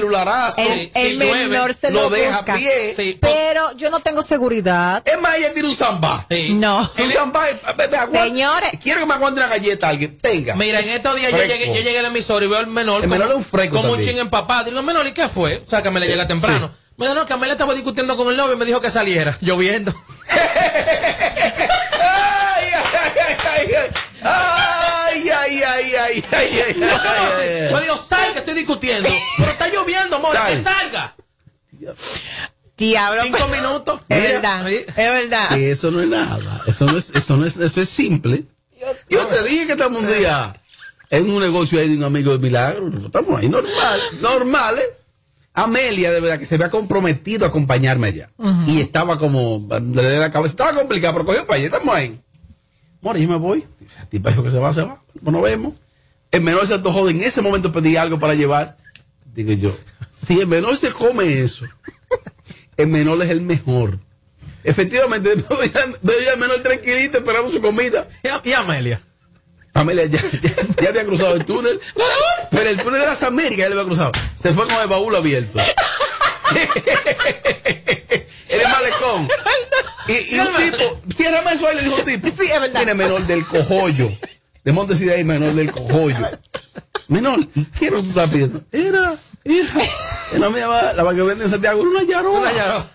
celularazo. El, el menor se lo, lo deja busca. a pie. Sí, Pero yo no tengo seguridad. Es más, ella tiene un zambá. sí. No. Un zambá. eh, eh, Señores. Quiero que me aguante una galleta alguien. Tenga. Mira, en estos días yo llegué, yo llegué al emisor y veo al menor. El menor es un fresco Como un ching empapado. Digo, menor, ¿y qué fue? O sea, que me le llega temprano. Me dijo, no, que Amelia estaba discutiendo con el novio y me dijo que saliera, lloviendo. Ay, ay, ay, ay, ay, ay, ay, ay. Yo digo, salga, estoy discutiendo. Pero está lloviendo, amor, que salga. Diablo. Cinco minutos. Es verdad, es verdad. eso no es nada. Eso no es, eso no es, eso es simple. Yo te dije que estamos un día en un negocio ahí de un amigo de Milagro. Estamos ahí normal, normales. ¿eh? Amelia, de verdad, que se había comprometido a acompañarme allá. Y estaba como, le la cabeza, estaba complicada, pero cogió para allá, estamos ahí. Bueno, yo me voy. Dice, a ti dijo que se va, se va. Pues nos vemos. El menor se antojó en ese momento pedir algo para llevar. Digo yo, si el menor se come eso, el menor es el mejor. Efectivamente, veo ya- el menor tranquilito esperando su comida. Y, Amelia. Amelia ya, ya, había cruzado el túnel. Pero el túnel de las Américas ya lo había cruzado. Se fue con el baúl abierto. el malecón. Y, y un tipo, ciérrame eso ahí, le dijo un tipo. Sí, es verdad. Tiene menor del cojollo. De Montesida y menor del cojollo. Menor, ¿y qué era lo que tú estás pidiendo? Era, era. Era mi mamá, la que vende en Santiago, era una yaroa. Una yaroa.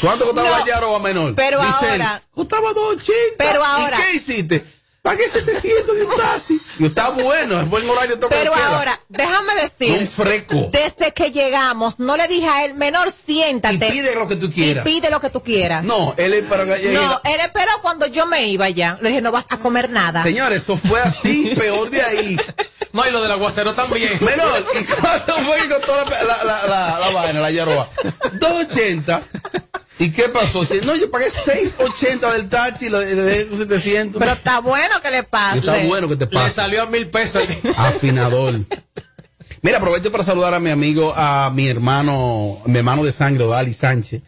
¿Cuánto costaba No, la yaroa menor? pero Dice ahora- él, costaba 280. Pero ahora- ¿Y qué hiciste? Pagué 700 de un taxi. Y está bueno, fue en horario de Pero ahora, déjame Un decir, freco. desde que llegamos, no le dije a él, menor, Y siéntate. pide lo que tú y quieras. pide lo que tú quieras. No, él es para que No, él esperó cuando yo me iba ya. Le dije, no vas a comer nada. Señores, eso fue así, peor de ahí. No, y lo del aguacero también. Menor, ¿y cuánto fue que costó la, la, la, la, la vaina, la yaroa? 280. ¿Y qué pasó? Si- No, yo pagué 680 del taxi y le le dejé con 700. Pero está bueno que le pase. está bueno que te Le pase. salió a mil pesos. Afinador. Mira, aprovecho para saludar a mi amigo, a mi hermano, mi hermano de sangre, Odali Sánchez,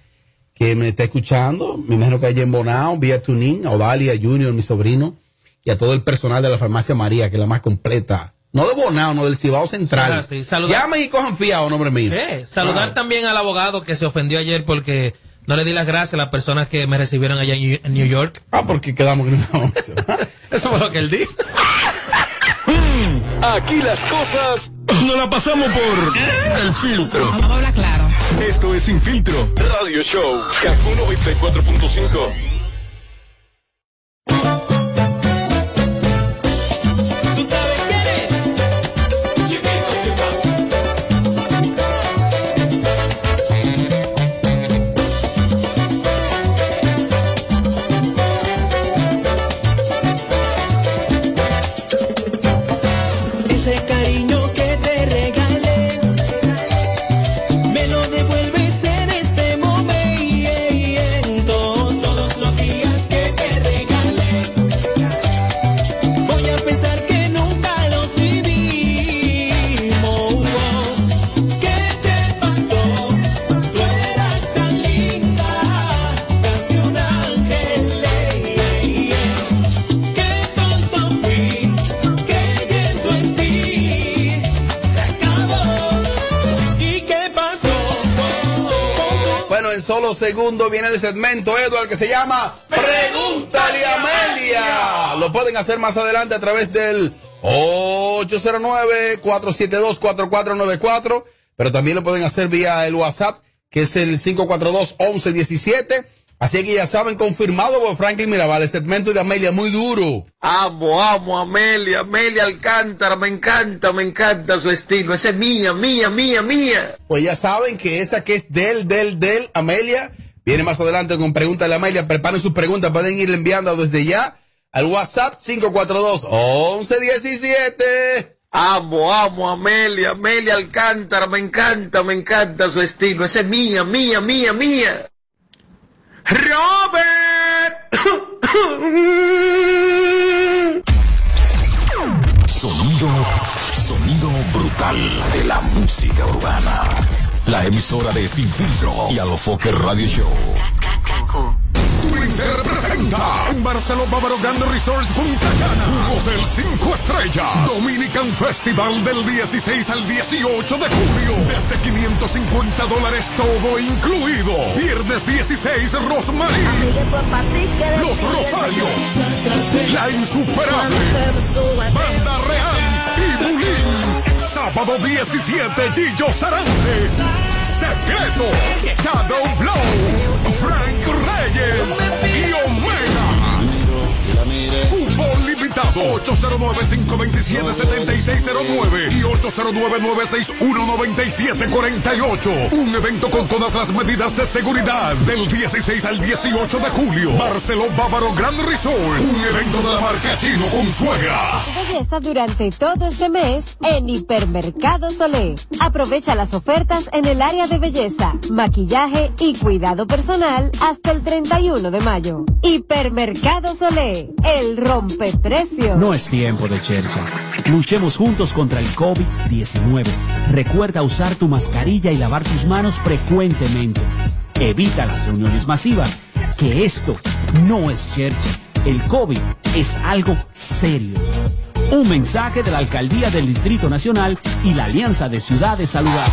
que me está escuchando. Me imagino que allá en Bonao, vía Tuning, a Odalia Junior, mi sobrino, y a todo el personal de la farmacia María, que es la más completa. No de Bonao, no del Cibao Central. Ah, sí, Llamen y cojan fiado, nombre mío. Eh, Saludar Ah. también al abogado que se ofendió ayer porque no le di las gracias a las personas que me recibieron allá en New- York. Ah, porque quedamos que no. Eso fue lo que él dijo. Aquí las cosas no la pasamos por el filtro. Vamos a hablar claro. Esto es Sin Filtro Radio Show. Kaku 94.5. solo segundo viene el segmento, Edward, que se llama Pregúntale a Amelia. Lo pueden hacer más adelante a través del 809-472-4494, pero también lo pueden hacer vía el WhatsApp, que es el 542-1117. Así que ya saben, confirmado por Franklin Mirabal, el segmento de Amelia muy duro. Amo, amo Amelia, Amelia Alcántara, me encanta, me encanta su estilo. Esa es mía, mía, mía, mía. Pues ya saben que esa que es del, del, del, Amelia, viene más adelante con Pregúntale a Amelia. Preparen sus preguntas, pueden ir enviando desde ya al WhatsApp 542-1117. Amo, amo Amelia, Amelia Alcántara, me encanta, me encanta su estilo. Esa es mía, mía, mía, mía. Robert. Sonido, sonido brutal de la música urbana. La emisora de Sin Filtro y Alofoque Radio Show. Presenta en Barceló Bávaro Grande Resorts Punta Cana. Un hotel 5 estrellas. Dominican Festival del 16 al 18 de julio. Desde 550 dólares todo incluido. Viernes 16 Rosmarie Los Rosarios La Insuperable. Banda Real y Bulín. Sábado 17 Gillo Sarante. Secreto. Shadow Blow Reyes y Fútbol limitado 809-527-7609 y 809-961-9748. Un evento con todas las medidas de seguridad del 16 al 18 de julio. Barceló Bávaro Grand Resort. Un evento de la marca Chino con suegra. Belleza durante todo este mes en Hipermercado Solé. Aprovecha las ofertas en el área de belleza, maquillaje y cuidado personal hasta el 31 de mayo. Hipermercado Solé, el No es tiempo de chercha. Luchemos juntos contra el COVID-19. Recuerda usar tu mascarilla y lavar tus manos frecuentemente. Evita las reuniones masivas, que esto no es chercha. El COVID es algo serio. Un mensaje de la Alcaldía del Distrito Nacional y la Alianza de Ciudades Saludables.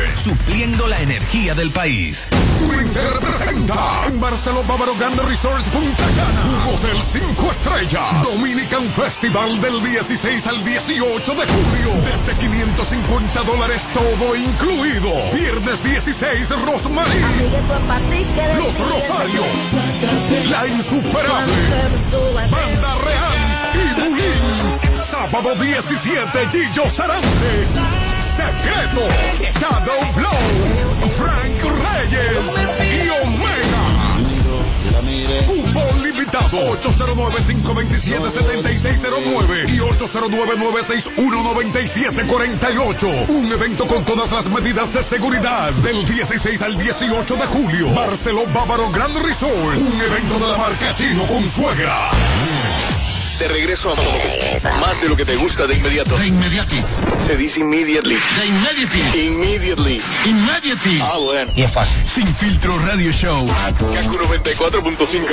supliendo la energía del país. Twitter presenta en Barceló Bávaro Grande Resorts Punta Cana. Hotel 5 estrellas. Dominican Festival del 16 al 18 de julio. Desde 550 dólares todo incluido. Viernes 16 Rosmarie Los Rosarios La Insuperable. Banda Real y Bulín sábado 17 Gillo Sarante Secreto, Shadow Blow, Frank Reyes y Omega. Fútbol limitado 809-527-7609 y 809-961-9748. Un evento con todas las medidas de seguridad del 16 al 18 de julio. Barceló Bávaro Grand Resort. Un evento de la marca Chino con suegra. De regreso a más de lo que te gusta de inmediato. De inmediati. Se dice immediately. De immediati. Immediately. Immediately. Ah, bueno. Y es fácil. Sin filtro radio show. Kaku 94.5.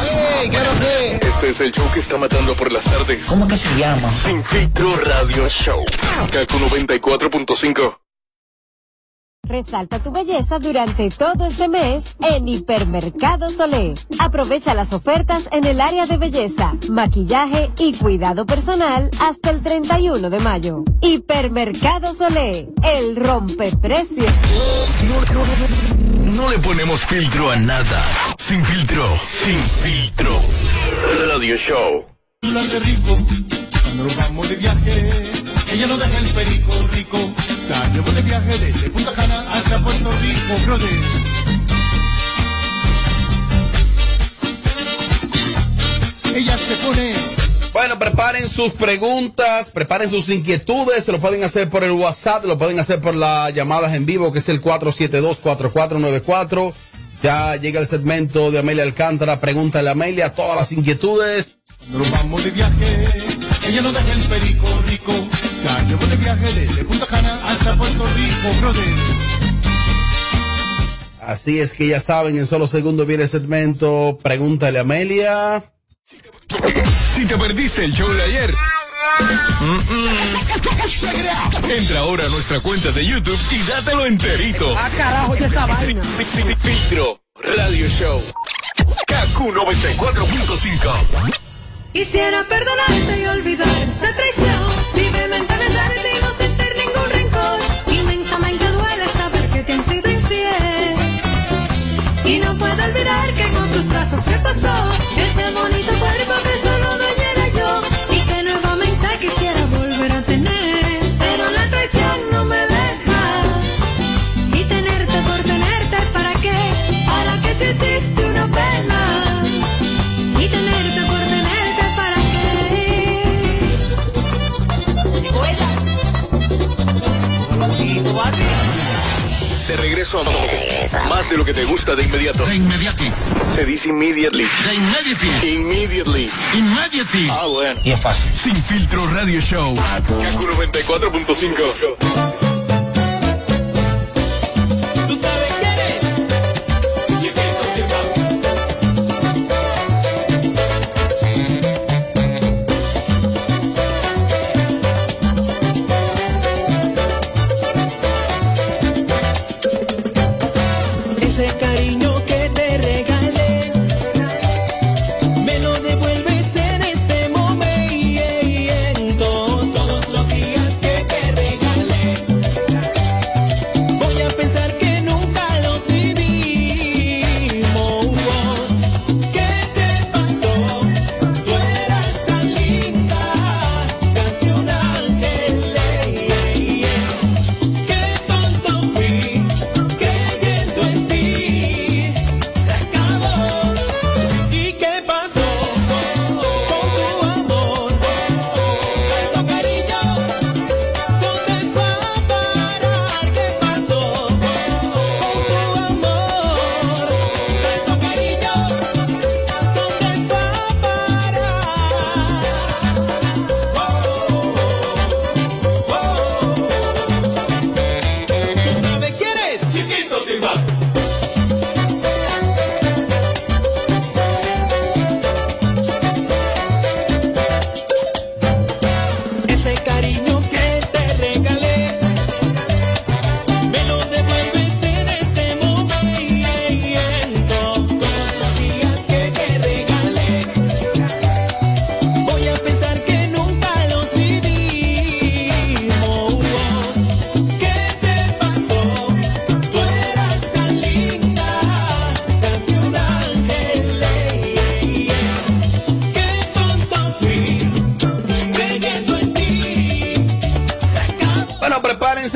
Hey, ¿qué? Este es el show que está matando por las tardes. ¿Cómo que se llama? Sin filtro radio show. Kaku 94.5. Resalta tu belleza durante todo este mes en Hipermercado Solé. Aprovecha las ofertas en el área de belleza, maquillaje y cuidado personal hasta el 31 de mayo. Hipermercado Solé, el rompeprecio. No le ponemos filtro a nada. Sin filtro. Sin filtro. Radio show. La de rico, cuando nos vamos de viaje, ella no deja el perico rico. La llevo de viaje desde Punta Cana hacia Puerto Rico, brother. Ella se pone Bueno, preparen sus preguntas, preparen sus inquietudes, se lo pueden hacer por el WhatsApp, lo pueden hacer por las llamadas en vivo, que es el 472-4494. Ya llega el segmento de Amelia Alcántara, pregúntale a Amelia todas las inquietudes. Nos vamos de viaje, ella no deja el perico rico. La llevo de viaje desde Punta Cana hacia Puerto Rico, brother. Así es que ya saben, en solo segundos viene el segmento, pregúntale a Amelia. Si te perdiste el show de ayer. Entra ahora a nuestra cuenta de YouTube y dátelo enterito. Ah, carajo, ya esta vaina. Filtro Radio Show. KQ 94.5. Quisiera perdonarte y olvidar esta traición. brazos que pasó, ese bonito cuerpo que solo me llena yo y que nuevamente quisiera volver a tener, pero la traición no me deja. Y tenerte por tenerte, ¿para qué? ¿Para qué te hiciste una pena? Y tenerte por tenerte, ¿para qué? Vuela. De regreso a más de lo que te gusta de inmediato. De inmediati. Se dice immediately. De immediati. Immediately. Immediati. Ah, bueno. Y es fácil. Sin filtro radio show. Kaku 94.5.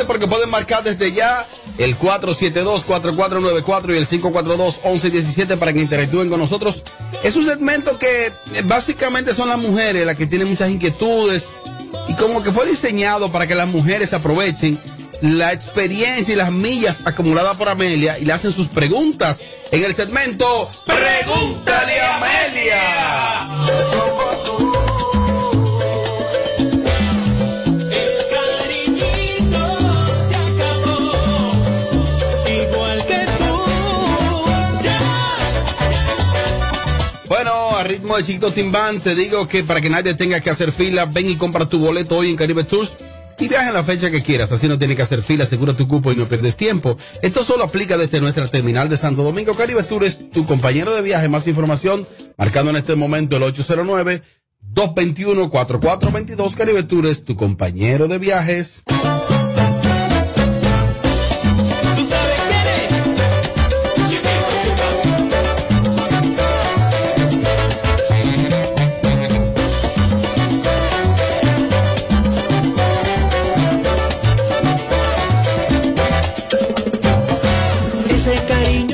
porque pueden marcar desde ya el 472-4494 y el 542-1117 para que interactúen con nosotros. Es un segmento que eh, básicamente son las mujeres las que tienen muchas inquietudes y como que fue diseñado para que las mujeres aprovechen la experiencia y las millas acumuladas por Amelia y le hacen sus preguntas en el segmento Pregúntale a Amelia. Ritmo de Chiquito Timbán, te digo que para que nadie tenga que hacer fila, ven y compra tu boleto hoy en Caribe Tours y viaja en la fecha que quieras. Así no tienes que hacer fila, asegura tu cupo y no pierdes tiempo. Esto solo aplica desde nuestra terminal de Santo Domingo. Caribe Tours tu compañero de viaje. Más información, marcando en este momento el 809 221 4422 Caribe Tours es tu compañero de viajes.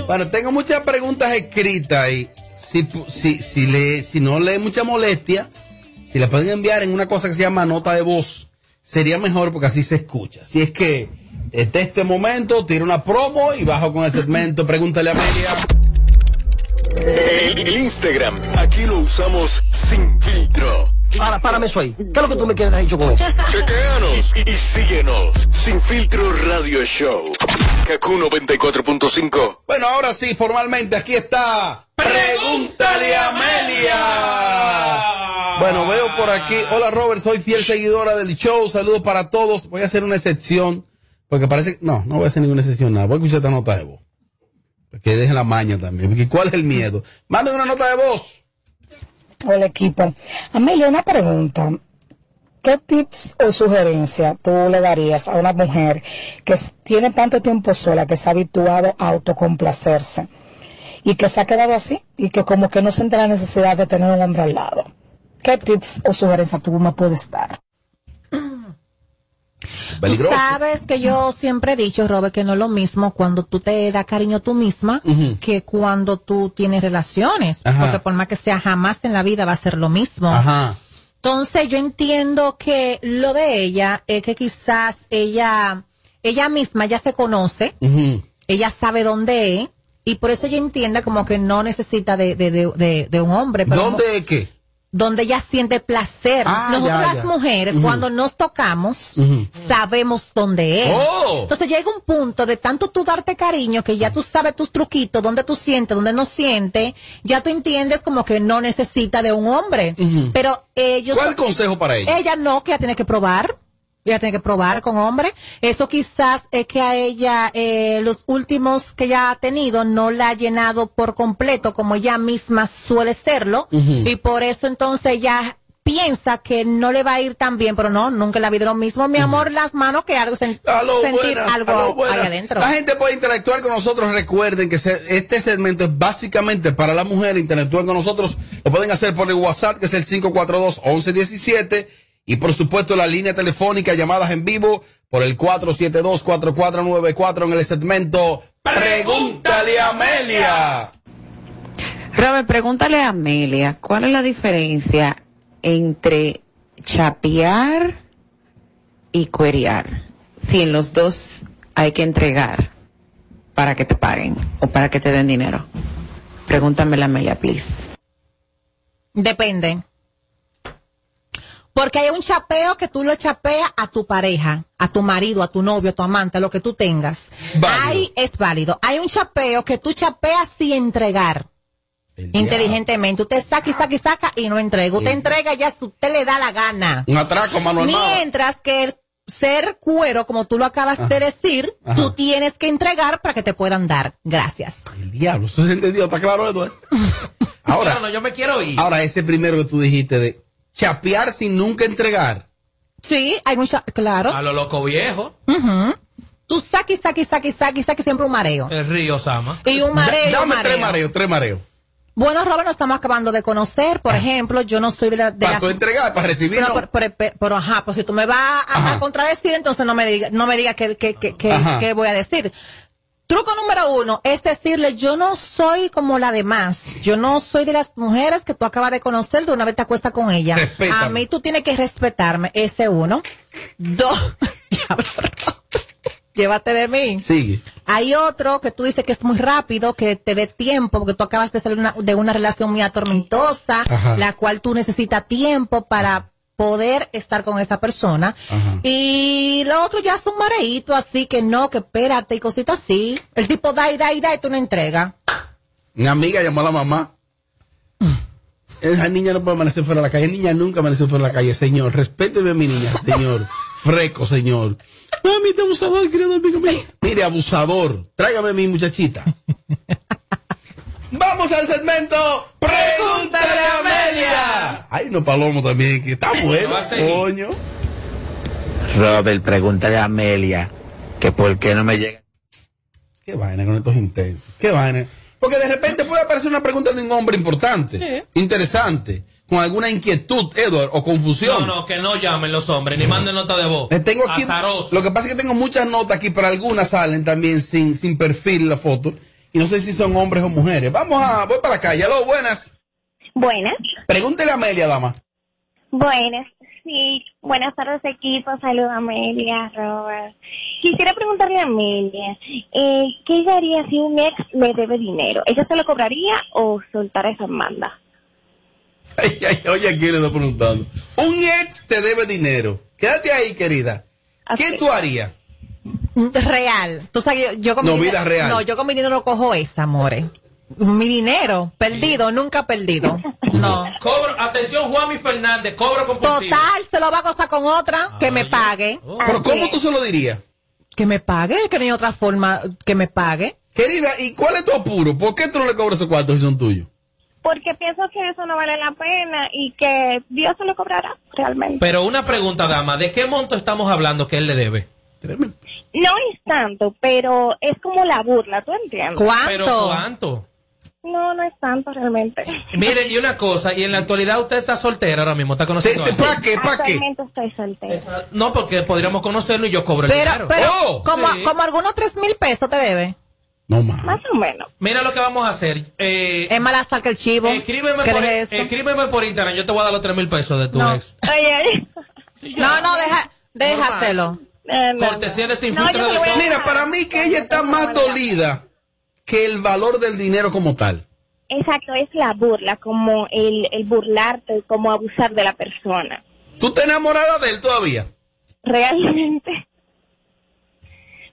Bueno, tengo muchas preguntas escritas y si, si, si, le, si no le mucha molestia, si le pueden enviar en una cosa que se llama nota de voz, sería mejor porque así se escucha. Si es que desde este momento tiro una promo y bajo con el segmento Pregúntale a Amelia. El, el Instagram, aquí lo usamos sin filtro. Para, párame eso ahí. ¿Qué es lo que tú me quieres dicho con eso? Chequeanos y, y síguenos. Sin filtro radio show. Kaku 94.5. Bueno, ahora sí, formalmente aquí está Pregúntale a Amelia. Bueno, veo por aquí. Hola Robert, soy fiel seguidora del show. Saludos para todos. Voy a hacer una excepción. Porque parece. No, no voy a hacer ninguna excepción. Nada. Voy a escuchar esta nota de voz. Que dejen la maña también. Porque ¿cuál es el miedo? Manden una nota de voz. Hola equipo. Amelia, una pregunta. ¿Qué tips o sugerencias tú le darías a una mujer que tiene tanto tiempo sola, que se ha habituado a autocomplacerse y que se ha quedado así y que como que no siente la necesidad de tener un hombre al lado? ¿Qué tips o sugerencias tú me puedes dar? Tú sabes que yo siempre he dicho, Robert, que no es lo mismo cuando tú te das cariño tú misma que cuando tú tienes relaciones. Ajá. Porque por más que sea, jamás en la vida va a ser lo mismo. Ajá. Entonces yo entiendo que lo de ella es que quizás ella ella misma ya se conoce, ella sabe dónde es, y por eso ella entiende como que no necesita de, de, de, de- de un hombre. Pero ¿Dónde es qué? Donde ella siente placer. Ah, Nosotros ya, las mujeres, cuando nos tocamos, sabemos dónde es. Oh. Entonces llega un punto de tanto tú darte cariño que ya tú sabes tus truquitos, dónde tú sientes, dónde no sientes, ya tú entiendes como que no necesita de un hombre. Pero ellos... ¿Cuál consejo para ella? Ella no, que ella tiene que probar. Ella tiene que probar con hombre. Eso quizás es que a ella eh, los últimos que ella ha tenido no la ha llenado por completo como ella misma suele serlo. Y por eso entonces ella piensa que no le va a ir tan bien, pero no, nunca la vida lo mismo. Mi amor, las manos que algo, sen- Aló, sentir buenas, algo ahí adentro. La gente puede interactuar con nosotros. Recuerden que se- este segmento es básicamente para la mujer. Interactúen con nosotros. Lo pueden hacer por el WhatsApp, que es el 542-1117. Y por supuesto, la línea telefónica, llamadas en vivo por el 472-4494 en el segmento Pregúntale a Amelia. Robert, pregúntale a Amelia, ¿cuál es la diferencia entre chapear y cuerear? Si en los dos hay que entregar para que te paguen o para que te den dinero. Pregúntame a Amelia, please. Depende. Porque hay un chapeo que tú lo chapeas a tu pareja, a tu marido, a tu novio, a tu amante, a lo que tú tengas. Ahí es válido. Hay un chapeo que tú chapeas sin entregar. Inteligentemente. Usted saca y saca y saca y no entrega. Usted entrega ya si usted le da la gana. Un atraco, mano. Mientras que el ser cuero, como tú lo acabas de decir, Ajá. tú tienes que entregar para que te puedan dar. Gracias. El diablo, eso se entendió, ¿está claro, Eduardo? Ahora, No, no, yo me quiero ir. ahora ese primero que tú dijiste de chapear sin nunca entregar. Sí, hay un cha- claro. A lo loco viejo. Tú y saca y saca y saca y saca siempre un mareo. El río Sama. Y un mareo. Dame un tres mareo. mareos, tres mareos. Bueno, Robert, nos estamos acabando de conocer. Por ejemplo, yo no soy de, la, de Para tú entregar, para recibir. Pero, no. pero, pero- pero- pero, ajá, pues si tú me vas a, a contradecir, entonces no me diga, no me diga que, que, que, que voy a decir. Truco número uno es decirle, yo no soy como la demás. Yo no soy de las mujeres que tú acabas de conocer de una vez te acuestas con ella. Respétame. A mí tú tienes que respetarme. Ese uno. Dos. Llévate de mí. Sigue. Hay otro que tú dices que es muy rápido, que te dé tiempo, porque tú acabas de salir una- de una relación muy atormentosa, Ajá. la cual tú necesitas tiempo para poder estar con esa persona. Y lo otro ya es un mareíto, así que no, que espérate y cositas así. El tipo da y da y da y tú no entregas. Una amiga llamó a la mamá. Esa niña no puede amanecer fuera de la calle. Niña nunca amaneció fuera de la calle. Señor, respéteme a mi niña, señor. Freco, señor. Mami, este abusador quiere dormir conmigo. Mire, abusador, tráigame a mi muchachita. Vamos al segmento Pregúntale a Amelia. Ay, no, Palomo también, que está bueno, coño. Robert, pregúntale a Amelia que por qué no me llega. Qué vaina con estos intensos. Qué vaina. Porque de repente puede aparecer una pregunta de un hombre importante, interesante, con alguna inquietud, Edward, o confusión. No, no, que no llamen los hombres, ni manden nota de voz. Eh, Tengo aquí, Azaroso. lo que pasa es que tengo muchas notas aquí, pero algunas salen también sin, sin perfil en la foto. Y no sé si son hombres o mujeres. Vamos a, voy para la calle. Aló, buenas. Buenas. Pregúntele a Amelia, dama. Buenas. Sí, buenas tardes equipo. Saludos Amelia, Robert. Quisiera preguntarle a Amelia, eh, ¿qué ella haría si un ex le debe dinero? ¿Ella se lo cobraría o soltar esa manda? Ay, ay, oye, aquí le estoy preguntando. Un ex te debe dinero. Quédate ahí, querida. ¿Qué tú harías? Real. Tú sabes, yo, yo con No, mi vida dinero- real. No, yo con mi dinero lo cojo esa, amores. Mi dinero, perdido, nunca perdido. No. Cobro, atención, Juan y Fernández, cobro compulsivo. Total, se lo va a gozar con otra, que me pague. Pero ¿cómo tú se lo dirías? Que me pague, que no hay otra forma que me pague. Querida, ¿y cuál es tu apuro? ¿Por qué tú no le cobras esos cuartos si son tuyos? Porque pienso que eso no vale la pena y que Dios se lo cobrará realmente. Pero una pregunta, dama, ¿de qué monto estamos hablando que él le debe? No es tanto, pero es como la burla, ¿tú entiendes? ¿Pero cuánto? No, no es tanto realmente. Miren, y una cosa, y en la actualidad usted está soltera ahora mismo, está conociendo a alguien? Actualmente estoy soltera. No, porque podríamos conocerlo y yo cobro el Pero, dinero. pero, Oh, como, sí. como algunos tres mil pesos te debe. No más. Más o menos. Mira lo que vamos a hacer. Eh, Es mala sal que el chivo. escríbeme, ¿Qué por, es eso? escríbeme por Instagram, yo te voy a dar los tres mil pesos de tu No. ex. Oye, No, no, deja, déjaselo. Eh, Cortesía de sin No, filtro yo de. Mira, para mí que ella está más dolida que el valor del dinero como tal. Exacto, es la burla, como el, el burlarte, como abusar de la persona. ¿Tú te enamorada de él todavía? Realmente.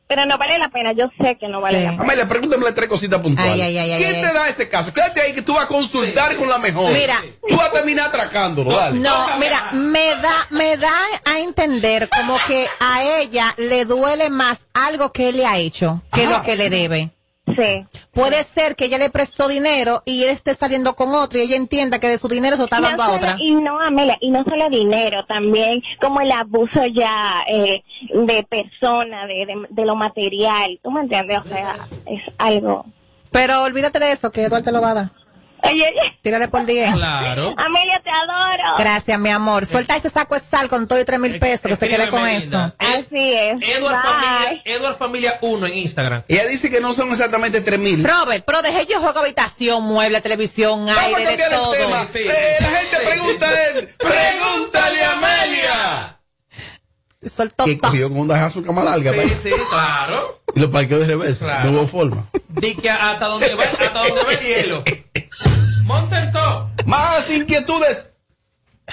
Pero no vale la pena, yo sé que no vale la pena. Amelia, pregúntame tres cositas puntuales. Ay, ay, ay, ¿Quién ay, te ay. da ese caso? Quédate ahí que tú vas a consultar con la mejor. Mira. Tú vas a terminar atracándolo, dale. No, mira, me da, me da a entender como que a ella le duele más algo que él le ha hecho que lo que le debe. Sí. Puede ser que ella le prestó dinero y él esté saliendo con otro y ella entienda que de su dinero se está No dando a otra. Y no, Amelia, y no solo dinero, también como el abuso ya eh, de persona, de, de, de lo material, ¿tú me entiendes? O sea, es algo... Pero olvídate de eso, que Eduardo te lo va a dar. Oye, oye, Tírale por 10. Claro. Amelia, te adoro. Gracias, mi amor. Suelta ese saco de sal con todo y tres mil pesos, que se quede con eso. Así es. Edward. Familia, Edward Familia 1 en Instagram. Ella dice que no son exactamente 3 mil. Robert, pero dejé yo juego habitación, mueble, televisión, Vamos a aire, de cambiar el todo. tema. Sí, Eh, sí. la gente pregunta él. Pregúntale a Amelia. Soltó Que cogió con un dajazo cama larga. Sí, sí, claro. Y lo parqueó de reversa. Claro. No hubo forma. Di que hasta donde va, hasta donde va el hielo. Monten todo. Más inquietudes.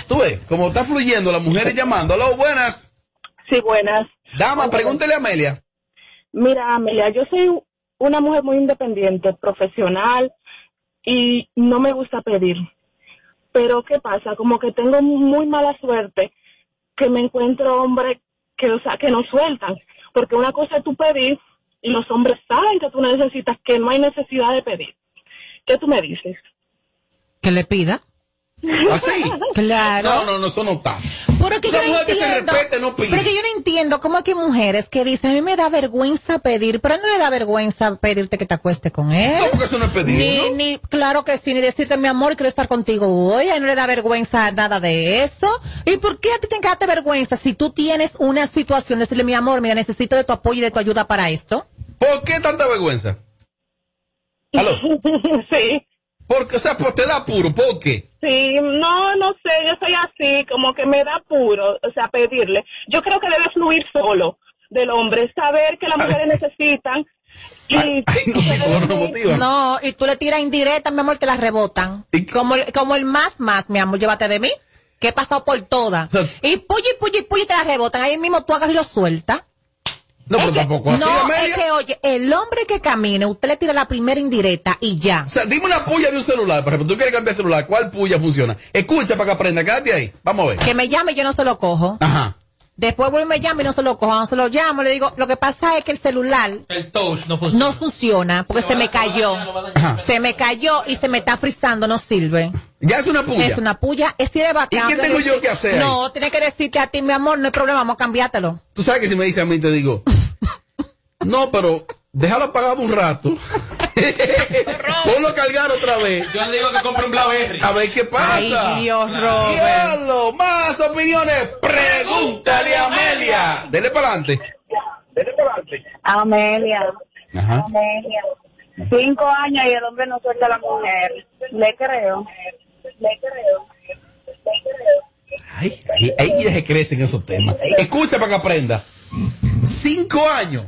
Tú ves, como está fluyendo, las mujeres llamando. Aló, buenas. Sí, buenas. Dama, pregúntele a Amelia. Mira, Amelia, yo soy una mujer muy independiente, profesional y no me gusta pedir. Pero ¿qué pasa? Como que tengo muy mala suerte que me encuentro hombres que, o sea, que no sueltan. Porque una cosa es tú pedir y los hombres saben que tú necesitas, que no hay necesidad de pedir. ¿Qué tú me dices? Que le pida. ¿Así? Claro. No, no, no, eso no está. Pero que yo no que entiendo. respete no pide. Pero que yo no entiendo cómo hay que mujeres que dicen, a mí me da vergüenza pedir, pero no le da vergüenza pedirte que te acueste con él. No, porque eso no es pedir, Ni, ¿no? ni, claro que sí, ni decirte, mi amor, quiero estar contigo hoy, a él no le da vergüenza nada de eso. ¿Y por qué a ti te encanta vergüenza si tú tienes una situación, decirle, mi amor, mira, necesito de tu apoyo y de tu ayuda para esto? ¿Por qué tanta vergüenza? ¿Aló? sí. Porque, o sea, pues te da apuro. ¿Por qué? Sí, no, no sé, yo soy así, como que me da apuro, o sea, pedirle. Yo creo que debe fluir solo del hombre, saber que las mujeres necesitan y No, y tú le tiras indirecta, mi amor, te la rebotan. Como, el- como el más, más, mi amor, llévate de mí, que he pasado por todas. Y puy, y puy, y puy, y te la rebotan. Ahí mismo tú hagas y lo sueltas. No, pero tampoco así, No, Amelia. es que, oye, el hombre que camine, usted le tira la primera indirecta y ya. O sea, dime una puya de un celular, por ejemplo, tú quieres cambiar celular, ¿cuál puya funciona? Escucha para que aprenda, quédate ahí. Vamos a ver. Que me llame y yo no se lo cojo. Ajá. Después vuelve y me llama y no se lo cojo. No se lo llamo, le digo, lo que pasa es que el celular El touch no funciona. no funciona porque se me cayó. Se me cayó y se me está frizando, no sirve. Ya es una puya. Es una puya, es ir de bacán. ¿Y qué tengo yo que hacer? No, tiene que decirte a ti, mi amor, no hay problema, vamos a cambiártelo. Tú sabes que si me dice a mí, te digo, no, pero déjalo apagado un rato. Ponlo a cargar otra vez. Yo le digo que compre un Blackberry. A ver qué pasa. Ay, Dios, Robert. Más opiniones. Pregúntale a Amelia. Dele para adelante. Amelia, Ajá. Amelia. Cinco años y el hombre no suelta a la mujer. Le creo. Le creo. Le creo. Ay, ay, ay, ella se crece en esos temas. Escucha para que aprenda. Cinco años.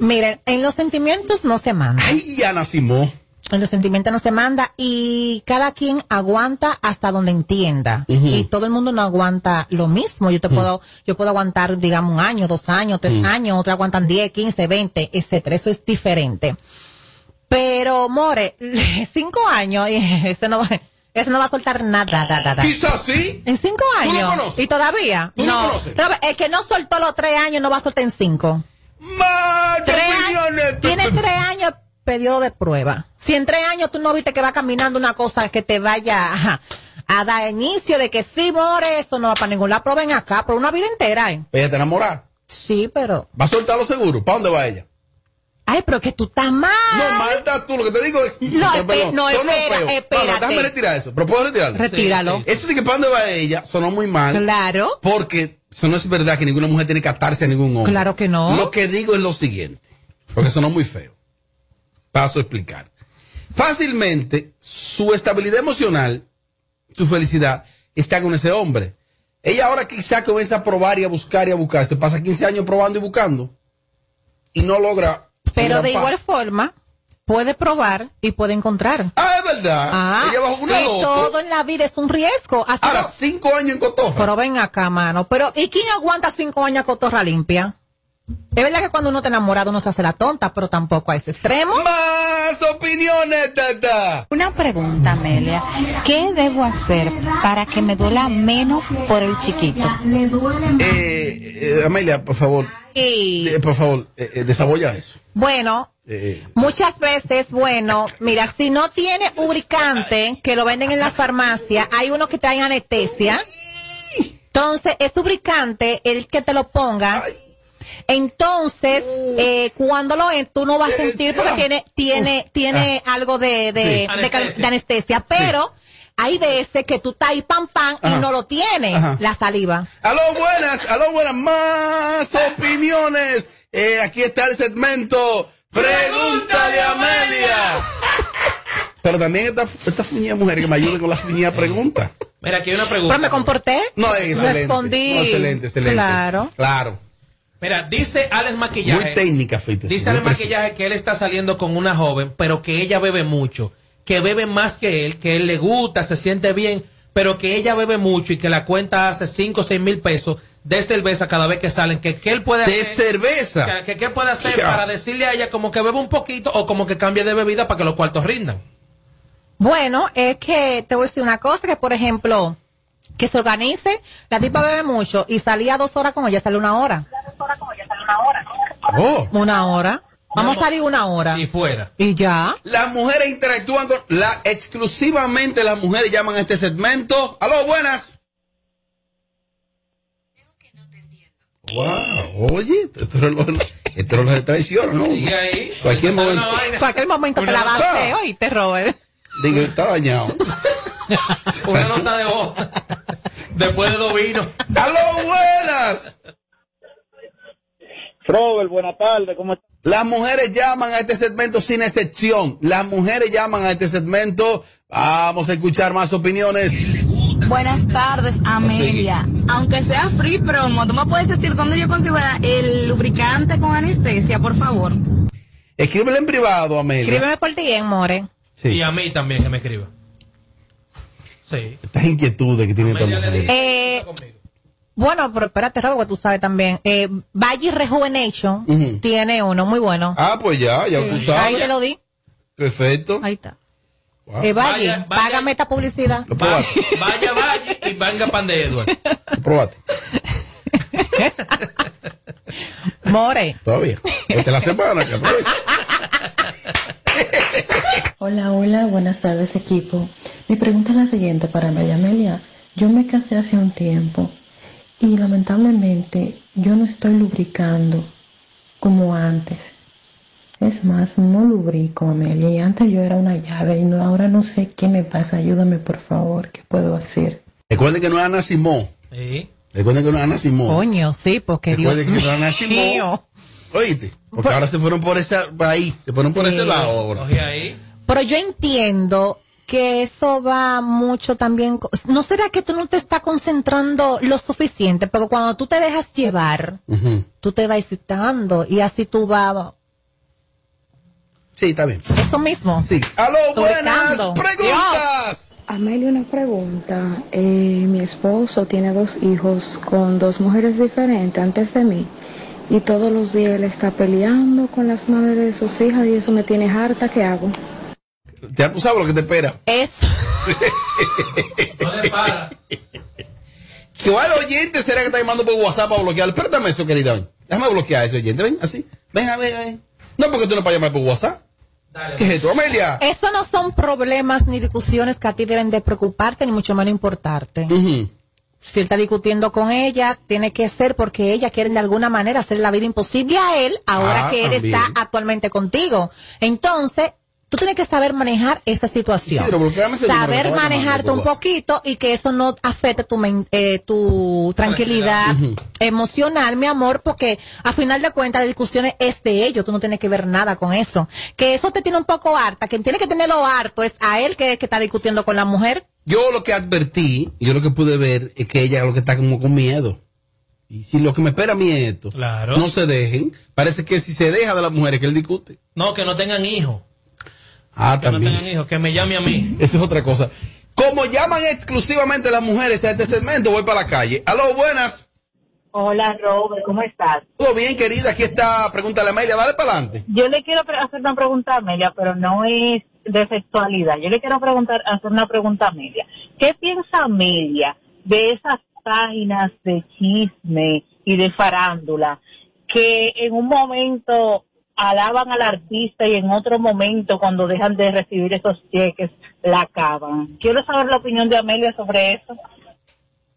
Miren, en los sentimientos no se manda. Ay, Ana Simón. En los sentimientos no se manda y cada quien aguanta hasta donde entienda. Y todo el mundo no aguanta lo mismo. Yo te puedo, yo puedo aguantar, digamos, un año, dos años, tres años, otros aguantan 10, 15, 20, etcétera. Eso es diferente. Pero, More, cinco años, y ese no va, ese no va a soltar nada, nada, nada. Quizás sí. En cinco ¿Tú lo años. conoces? ¿Y todavía? ¿Tú lo no. conoces? Robert, el que no soltó los tres años no va a soltar en cinco. Más Tres años, tiene tres años periodo de prueba. Si en tres años tú no viste que va caminando una cosa que te vaya ajá, a dar inicio de que sí, more, eso no va para ningún lado, pero ven acá, por una vida entera, ¿eh? Ella te enamora. Sí, pero... Va a soltar los seguros. ¿Para dónde va ella? Ay, pero que tú estás mal. No, mal estás tú. Lo que te digo es. No, Perdón, espe- no, espera, feo. No, espérate. déjame retirar eso. Pero puedo retirarlo. Retíralo. Eso de que para dónde va ella sonó muy mal. Claro. Porque eso no es verdad que ninguna mujer tiene que atarse a ningún hombre. Claro que no. Lo que digo es lo siguiente. Porque sonó muy feo. Paso a explicar. Fácilmente, su estabilidad emocional, su felicidad, está con ese hombre. Ella ahora quizá comienza a probar y a buscar y a buscar. Se pasa 15 años probando y buscando. Y no logra. Pero de igual forma, puede probar y puede encontrar. Ah, es verdad. Ah, Ella bajo una y loto. todo en la vida es un riesgo. Así Ahora, no- cinco años en cotorra. Pero ven acá, mano. Pero, ¿y quién aguanta cinco años a cotorra limpia? Es verdad que cuando uno está enamorado uno se hace la tonta, pero tampoco a ese extremo. Más opiniones, tata. Una pregunta, Amelia. ¿Qué debo hacer para que me duela menos por el chiquito? Eh, eh, Amelia, por favor. Y, eh, por favor, eh, eh, desabolla eso. bueno, Eh, muchas veces, bueno, mira, si no tiene lubricante, que lo venden en la farmacia, hay unos que traen anestesia. Entonces, es lubricante el que te lo ponga. Entonces, eh, cuando lo en, tú no vas a sentir porque tiene, tiene, tiene algo de, de, Sí. de anestesia, pero hay veces que tú estás ahí pam pam y no lo tienes, Ajá. la saliva. Aló, buenas, aló, buenas, más opiniones. Eh, aquí está el segmento Pregúntale a Amelia. Pero también esta, esta fuñida mujer que me ayude con la fuñida pregunta. Mira, aquí hay una pregunta. Pero me comporté. No, es excelente. Respondí. No, excelente, excelente. Claro. Claro. Mira, dice Alex Maquillaje. Muy técnica, Fite. Dice muy Alex Maquillaje que él está saliendo con una joven, pero que ella bebe mucho. Que bebe más que él, que él le gusta, se siente bien, pero que ella bebe mucho y que la cuenta hace 5 o 6 mil pesos de cerveza cada vez que salen. Que, que él puede De hacer. cerveza. Que, que qué puede hacer para decirle a ella como que bebe un poquito o como que cambie de bebida para que los cuartos rindan. Bueno, es que te voy a decir una cosa, que por ejemplo, que se organice, la tipa bebe mucho y salía dos horas con ella, sale una hora. Oh. Una hora. Vamos a salir una hora. Y fuera. Y ya. Las mujeres interactúan con. La, exclusivamente las mujeres llaman a este segmento. Aló, buenas. Wow, oye, estos relojes, estos relojes traicionan, ¿no? Sigue ahí. Cualquier momento. Aquel momento que Una la nota. basé, oíste, Robert. Digo, está dañado. Una nota de voz. Después de dos vinos. ¡Aló, buenas! Robert, buenas tardes, ¿cómo estás? Las mujeres llaman a este segmento sin excepción. Las mujeres llaman a este segmento. Vamos a escuchar más opiniones. Buenas tardes, Amelia. Aunque sea free promo, ¿tú me puedes decir dónde yo consigo el lubricante con anestesia, por favor? Escríbele en privado, Amelia. Escríbeme por ti, en More. Y a mí también que me escriba. Sí. Estas inquietudes que tiene mujer. Eh, bueno, pero espérate, Robert, que tú sabes también. Eh, Valle Rejuvenation tiene uno muy bueno. Ah, pues ya, ya tú Ahí te lo di. Perfecto. Ahí está. Wow. Eh, Valle, Vaya, vaya. págame esta publicidad. Lo. Vaya, vaya y venga pan de Edward. Lo probaste. More. Todavía. Esta es la semana que aprovecha. Hola, hola, buenas tardes equipo. Mi pregunta es la siguiente para Amelia. Amelia, yo me casé hace un tiempo y lamentablemente yo no estoy lubricando como antes. Es más, no lubrico, Amelia. Y antes yo era una llave y no, ahora no sé qué me pasa. Ayúdame, por favor. ¿Qué puedo hacer? Recuerden que no es Ana Simón. Sí. Recuerden que no es Ana Simón. Coño, sí, porque Dios Recuerden que no es Ana mío. Simón. Oíste. Porque ahora se fueron por ese ahí. Se fueron por ese lado ahora. Ahí. Pero yo entiendo que eso va mucho también. ¿No será que tú no te estás concentrando lo suficiente? Pero cuando tú te dejas llevar, Ujú. tú te vas excitando y así tú vas. Sí, está bien. Eso mismo. Sí. Aló, buenas preguntas. Amelia, una pregunta. Eh, mi esposo tiene dos hijos con dos mujeres diferentes antes de mí y todos los días él está peleando con las madres de sus hijas y eso me tiene harta. ¿Qué hago? Ya tú sabes lo que te espera. Eso. No le para. ¿Cuál oyente será que está llamando por WhatsApp para bloquear? Espérame eso, querida. ven. Déjame bloquear a ese oyente. Ven, así. Ven, a ver, a ver. No, porque tú no para llamar por WhatsApp. ¿Qué es esto, Amelia? Eso no son problemas ni discusiones que a ti deben de preocuparte ni mucho menos importarte. Si él está discutiendo con ellas, tiene que ser porque ellas quieren de alguna manera hacer la vida imposible a él ahora Ah, que él también. está actualmente contigo. Entonces, tú tienes que saber manejar esa situación. Sí, número, saber manejarte un poquito y que eso no afecte tu, men- eh, tu tranquilidad emocional, mi amor, porque a final de cuentas la discusión es de ellos, tú no tienes que ver nada con eso. Que eso te tiene un poco harta, quien tiene que tenerlo harto es a él que, que está discutiendo con la mujer. Yo lo que advertí, yo lo que pude ver es que ella lo que está como con miedo. Y si lo que me espera a mí es esto, Claro. no se dejen. Parece que si se deja de las mujeres que él discute. No, que no tengan hijos. Ah, Que no también. tengan hijos, que me llame a mí. Esa es otra cosa. Como llaman exclusivamente las mujeres a este segmento, voy para la calle. Aló, buenas. Hola Robert, ¿cómo estás? Todo bien, querida. Aquí está, pregúntale a Amelia, dale para adelante. Yo le quiero hacer una pregunta a Amelia, pero no es de sexualidad. Yo le quiero preguntar, hacer una pregunta a Amelia. ¿Qué piensa Amelia de esas páginas de chisme y de farándula que en un momento alaban al artista y en otro momento cuando dejan de recibir esos cheques la acaban? Quiero saber la opinión de Amelia sobre eso.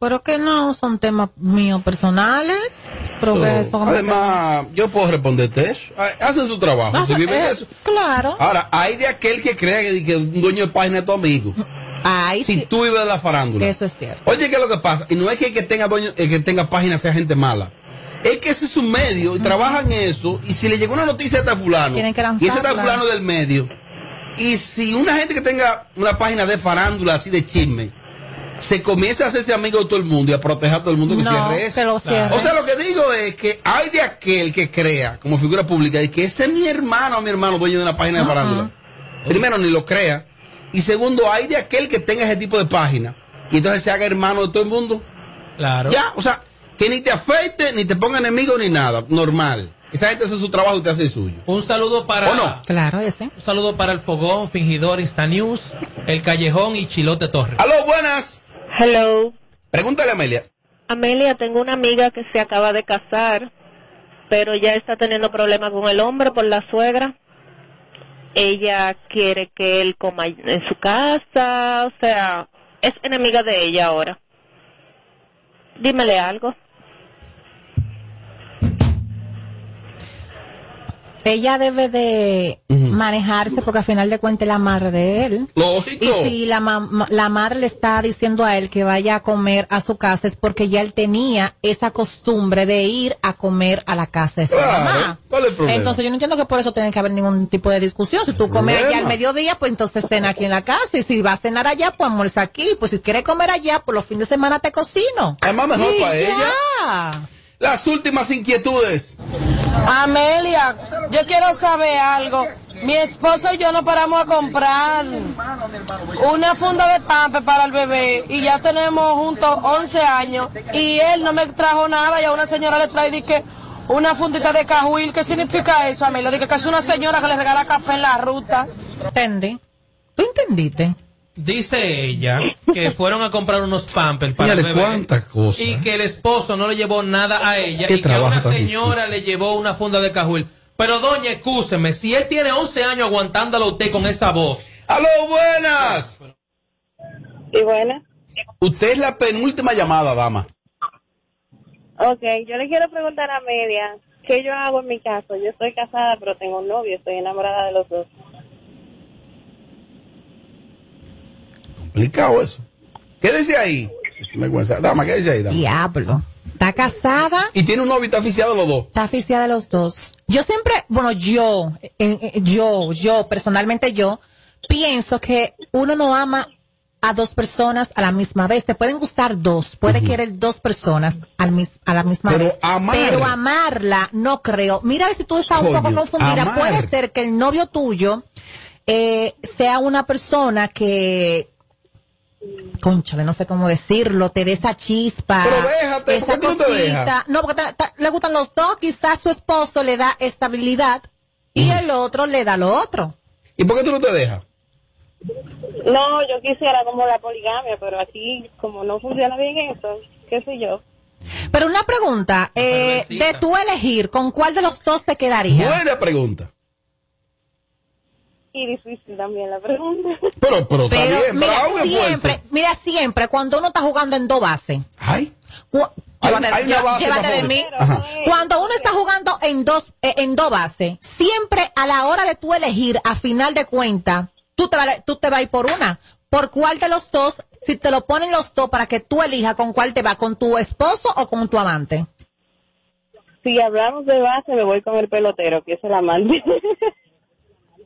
Pero que no son temas míos personales. Pero que como Además, yo puedo responderte eso. Hacen su trabajo, Ah, se viven eh, eso. Claro. Ahora, hay de aquel que crea que, que un dueño de página es tu amigo. Ay, si tú vives de la farándula. Eso es cierto. Oye, ¿qué es lo que pasa? Y no es que el que tenga dueño, el que tenga página sea gente mala. Es que ese es un medio y trabajan eso. Y si le llegó una noticia a este fulano, Tienen que y ese está fulano del medio, y si una gente que tenga una página de farándula así de chisme, se comienza a hacerse amigo de todo el mundo y a proteger a todo el mundo que No, cierre eso. que lo cierre. O sea, lo que digo es que hay de aquel que crea como figura pública y que ese es mi hermano o mi hermano dueño de una página de farándula. Primero, ni lo crea. Y segundo, hay de aquel que tenga ese tipo de página y entonces se haga hermano de todo el mundo. Claro. Ya, o sea, que ni te afecte, ni te ponga enemigo, ni nada. Normal. Esa gente hace su trabajo y te hace el suyo. Un saludo para. ¿O no? Claro, ese. Un saludo para el Fogón, Fingidor, Insta News, El Callejón y Chilote Torres. Aló, buenas. Hello. Pregúntale a Amelia. Amelia, tengo una amiga que se acaba de casar, pero ya está teniendo problemas con el hombre por la suegra. Ella quiere que él coma en su casa, o sea, es enemiga de ella ahora. Dímele algo. Ella debe de manejarse porque al final de cuentas es la madre de él. Lógico. Y si la, ma- la madre le está diciendo a él que vaya a comer a su casa es porque ya él tenía esa costumbre de ir a comer a la casa de su Claro. mamá. ¿Cuál es el problema? Entonces yo no entiendo que por eso tiene que haber ningún tipo de discusión. Si tú comes allá al mediodía, pues entonces cena aquí en la casa. Y si va a cenar allá, pues almuerza aquí. Pues si quiere comer allá, pues los fines de semana te cocino. Además, mejor Y para ya. ella. Las últimas inquietudes. Amelia, yo quiero saber algo. Mi esposo y yo nos paramos a comprar una funda de pampe para el bebé y ya tenemos juntos 11 años y él no me trajo nada y a una señora le trae dije, una fundita de cajuil. ¿Qué significa eso, Amelia? Dije que es una señora que le regala café en la ruta. ¿Entendí? ¿Tú entendiste? Dice ella que fueron a comprar unos pampers para el Señores, bebé cuántas cosas. y que el esposo no le llevó nada a ella y que a una señora le llevó una funda de cajuil. Pero doña, escúcheme, si él tiene 11 años aguantándolo a usted con esa voz. ¡Aló, buenas! Y buena. Usted es la penúltima llamada, dama. Ok, yo le quiero preguntar a Amelia, ¿qué yo hago en mi caso? Yo estoy casada, pero tengo un novio, estoy enamorada de los dos. Complicado eso. ¿Qué dice ahí? Dama, ¿qué dice ahí, dama? Diablo. Está casada. Y tiene un novio, está oficiado los dos. Está oficial de los dos. Yo siempre, bueno, yo, eh, eh, yo, yo, personalmente yo, pienso que uno no ama a dos personas a la misma vez. Te pueden gustar dos, puede querer dos personas al mis- a la misma Pero vez. amar. Pero amarla, no creo. Mira si tú estás un poco confundida. amar. Puede ser que el novio tuyo eh, sea una persona que conchale, no sé cómo decirlo, te dé esa chispa. Pero déjate, esa ¿por qué tú no te? No, porque ta- ta- le gustan los dos, quizás su esposo le da estabilidad y el otro le da lo otro. ¿Y por qué tú no te dejas? No, yo quisiera como la poligamia, pero aquí como no funciona bien eso, qué sé yo. Pero una pregunta, eh, de tú elegir, ¿con cuál de los dos te quedaría? Buena pregunta. Y difícil también la pregunta. Pero, pero está Pero bien, mira, bravo siempre, mira, siempre, cuando uno está jugando en dos bases. Ay. Hay- hay una base de mí. Cuando uno está jugando en dos, eh, en dos bases, siempre a la hora de tú elegir, a final de cuentas, tú te, vas, tú te vas a ir por una. ¿Por cuál de los dos, si te lo ponen los dos para que tú elijas con cuál te va, con tu esposo o con tu amante? Si hablamos de base, me voy con el pelotero, que es el amante.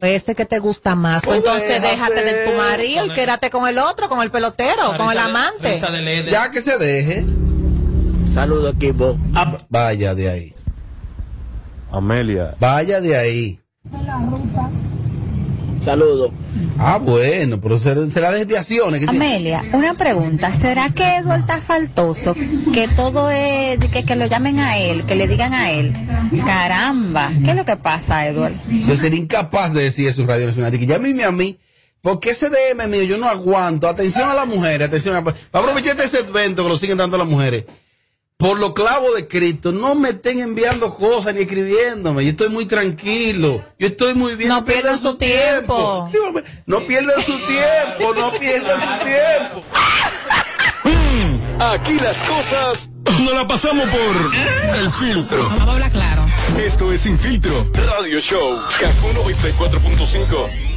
Ese que te gusta más. Pues Entonces déjate. déjate de tu marido y quédate con el otro, con el pelotero, con el amante. Ya que se deje. Saludos, equipo. Vaya de ahí. Amelia. Vaya de ahí. Saludos. Ah, bueno, pero será, desviaciones. que tiene. Amelia, una pregunta. ¿Será que Edward está faltoso? Que todo es, que, que lo llamen a él, que le digan a él. Caramba, ¿qué es lo que pasa, Edward? Yo sería incapaz de decir eso en Radio Nacional. Y que llámeme a mí. Porque ese DM mío yo no aguanto. Atención a las mujeres, atención a... Para aprovechar este segmento que lo siguen dando las mujeres. Por los clavos de Cristo, no me estén enviando cosas ni escribiéndome. Yo estoy muy tranquilo. Yo estoy muy bien. No pierdan su tiempo. No pierdan su tiempo. No pierdan su tiempo. Aquí las cosas no la pasamos por el filtro. Vamos a hablar claro. Esto es Sin Filtro Radio Show. Kaku 94.5.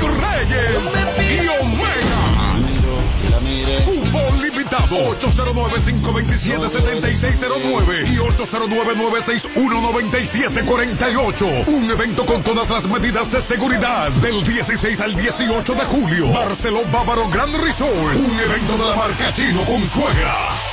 Reyes. Y Omega. Fútbol limitado 809-527-7609 y 809-961-9748. Un evento con todas las medidas de seguridad del 16 al 18 de julio. Barceló Bávaro Grand Resort. Un evento de la marca Chino con suegra.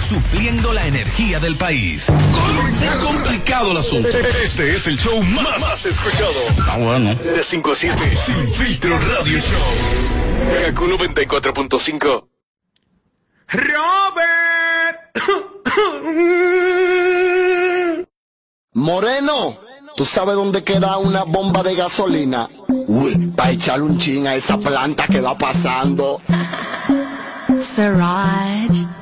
Supliendo la energía del país. Se ha complicado el asunto. Este es el show más, más escuchado. Ah, bueno. De 5 a 7. Sin Filtro Radio Show. Kaku 94.5. Moreno, ¿tú sabes dónde queda una bomba de gasolina? Uy, para echarle un chin a esa planta que va pasando. Siraj.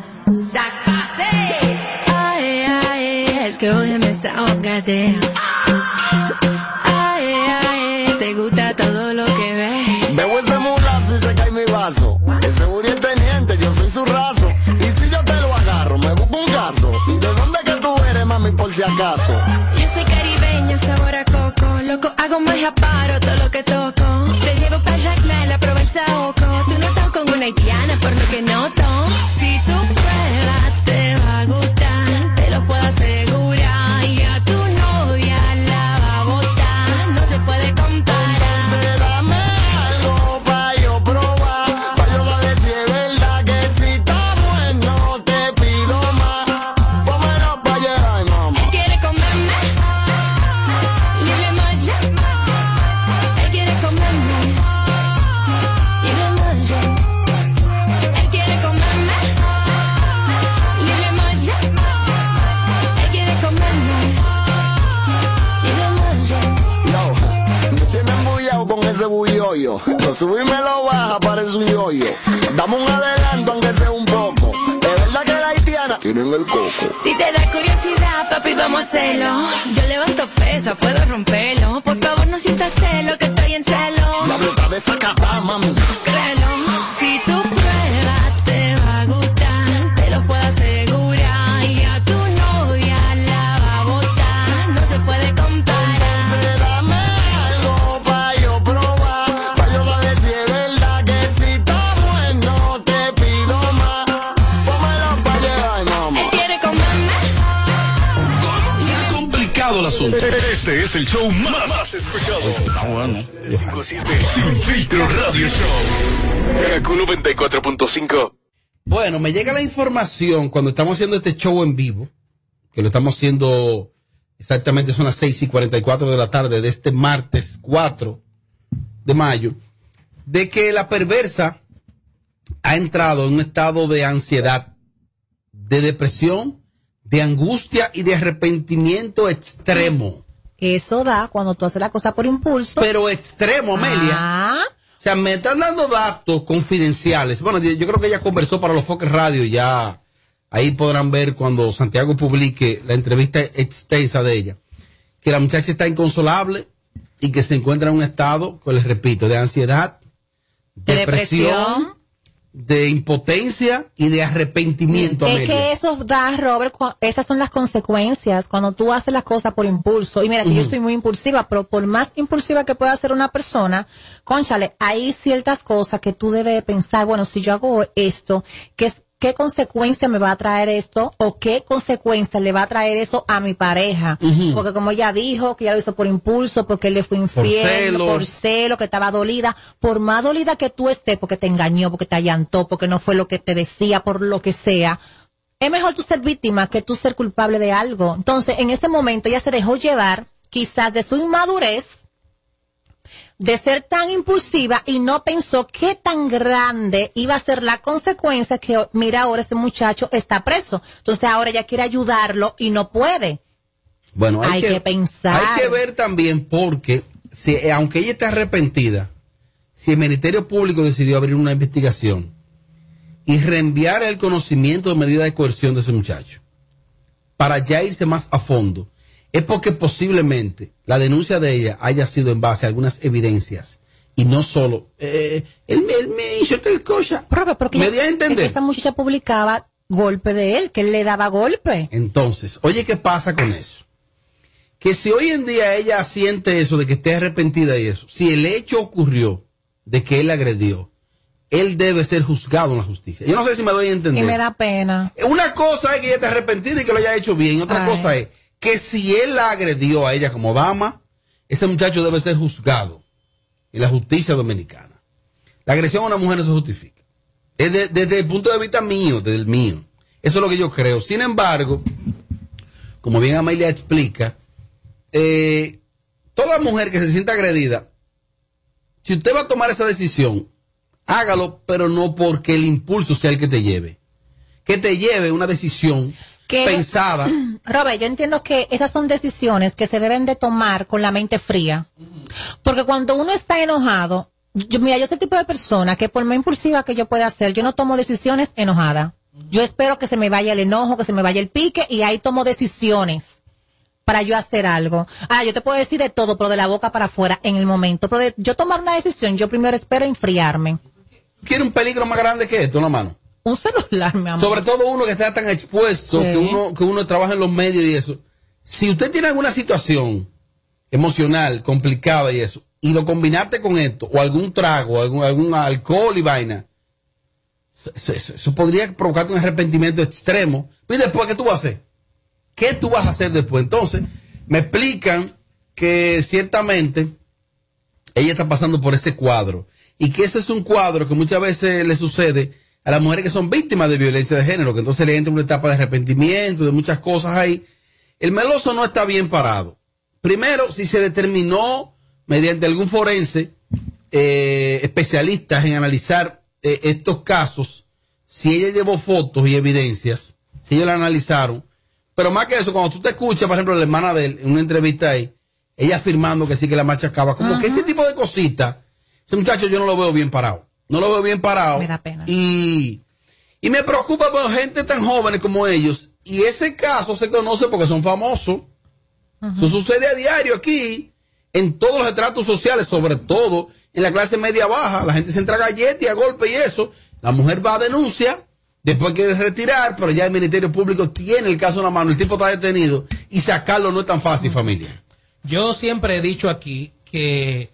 Ay, ay, es que hoy me está goddamn. Ay, ay, te gusta todo lo que ves. Veo ese mulazo y se cae mi vaso. Ese Uri es teniente, yo soy su raso. Y si yo te lo agarro, me busco un caso. ¿Y de dónde que tú eres, mami, por si acaso? Yo soy caribeña, sabor a coco. Loco, hago magia, paro todo lo que toco. Te llevo pa' Jacmel, la Provenza Oco. Tú no estás con una haitiana, por lo que noto. Si tú yoyo. Dame un adelanto, aunque sea un poco. Es verdad que la haitiana tienen el coco. Si te da curiosidad, papi, vamos a hacerlo. Yo levanto pesa, puedo romperlo. Por favor, no sientas celo, que estoy en celo. Es el show más, más escuchado. Ah, bueno. De 5 a 7. Sin Filtro Radio Show. Kaku 94.5. Bueno, me llega la información cuando estamos haciendo este show en vivo, que lo estamos haciendo exactamente son las 6 y 44 de la tarde de este martes 4 de mayo. de que la perversa ha entrado en un estado de ansiedad, de depresión, de angustia y de arrepentimiento extremo. Eso da cuando tú haces la cosa por impulso. Pero extremo, Amelia. Ah. O sea, me están dando datos confidenciales. Bueno, yo creo que ella conversó para los Foques Radio ya ahí podrán ver cuando Santiago publique la entrevista extensa de ella. Que la muchacha está inconsolable y que se encuentra en un estado, que les repito, de ansiedad, De depresión. De impotencia y de arrepentimiento. Es Amelia. que eso da, Robert, esas son las consecuencias cuando tú haces las cosas por impulso. Y mira que yo soy muy impulsiva, pero por más impulsiva que pueda ser una persona, conchale, hay ciertas cosas que tú debes pensar, bueno, si yo hago esto, ¿qué, es- qué consecuencia me va a traer esto? ¿O qué consecuencia le va a traer eso a mi pareja? Porque como ella dijo, que ella lo hizo por impulso, porque él le fue infiel, celos. por celo, que estaba dolida, por más dolida que tú estés, porque te engañó, porque te allantó, porque no fue lo que te decía, por lo que sea, es mejor tú ser víctima que tú ser culpable de algo. Entonces, en ese momento ella se dejó llevar, quizás de su inmadurez, de ser tan impulsiva y no pensó qué tan grande iba a ser la consecuencia que, mira, ahora ese muchacho está preso. Entonces ahora ella quiere ayudarlo y no puede. Bueno, hay, Hay que pensar. Hay que ver también porque, si, eh, aunque ella está arrepentida, si el Ministerio Público decidió abrir una investigación y reenviar el conocimiento de medida de coerción de ese muchacho, para ya irse más a fondo, es porque posiblemente la denuncia de ella haya sido en base a algunas evidencias y no solo, eh, él, me- él me hizo tal cosa. Porque ¿Me di a entender? Esa muchacha publicaba golpe de él, que él le daba golpe. Entonces, oye, ¿qué pasa con eso? Que si hoy en día ella siente eso de que esté arrepentida y eso, si el hecho ocurrió de que él agredió, él debe ser juzgado en la justicia. Yo no sé si me doy a Y entender. me da pena. Una cosa es que ella esté arrepentida y que lo haya hecho bien. Otra Ay. cosa es que si él la agredió a ella como dama, ese muchacho debe ser juzgado en la justicia dominicana. La agresión a una mujer no se justifica. Es de- desde el punto de vista mío, desde el mío. Eso es lo que yo creo. Sin embargo, como bien Amelia explica, eh, toda mujer que se sienta agredida, si usted va a tomar esa decisión, hágalo, pero no porque el impulso sea el que te lleve. Que te lleve una decisión Que- pensada. Robert, yo entiendo que esas son decisiones que se deben de tomar con la mente fría. Porque cuando uno está enojado, yo, mira, yo soy el tipo de persona que por más impulsiva que yo pueda ser, yo no tomo decisiones enojada. Yo espero que se me vaya el enojo, que se me vaya el pique y ahí tomo decisiones para yo hacer algo. Ah, yo te puedo decir de todo, pero de la boca para afuera en el momento. Pero de yo tomar una decisión, yo primero espero enfriarme. ¿Quiere un peligro más grande que esto en la mano? Un celular, mi amor. Sobre todo uno que está tan expuesto, Sí. que uno, que uno trabaja en los medios y eso. Si usted tiene alguna situación emocional, complicada y eso, y lo combinaste con esto, o algún trago, algún, algún alcohol y vaina, eso, eso- eso podría provocarte un arrepentimiento extremo. ¿Y después qué tú vas a hacer? ¿Qué tú vas a hacer después? Entonces, me explican que ciertamente ella está pasando por ese cuadro. Y que ese es un cuadro que muchas veces le sucede a las mujeres que son víctimas de violencia de género, que entonces le entra una etapa de arrepentimiento, de muchas cosas ahí. El meloso no está bien parado. Primero, si se determinó mediante algún forense, eh, especialistas en analizar eh, estos casos, si ella llevó fotos y evidencias, si ellos la analizaron, pero más que eso, cuando tú te escuchas, por ejemplo, la hermana de él, en una entrevista ahí, ella afirmando que sí que la machacaba, como que ese tipo de cositas, ese muchacho yo no lo veo bien parado. No lo veo bien parado. Me da pena. Y, y me preocupa por gente tan jóvenes como ellos. Y ese caso se conoce porque son famosos. Eso sucede a diario aquí, en todos los estratos sociales, sobre todo en la clase media baja. La gente se entra a galletas y a golpe y eso. La mujer va a denuncia, después quiere retirar, pero ya el Ministerio Público tiene el caso en la mano, el tipo está detenido y sacarlo no es tan fácil, familia. Yo siempre he dicho aquí que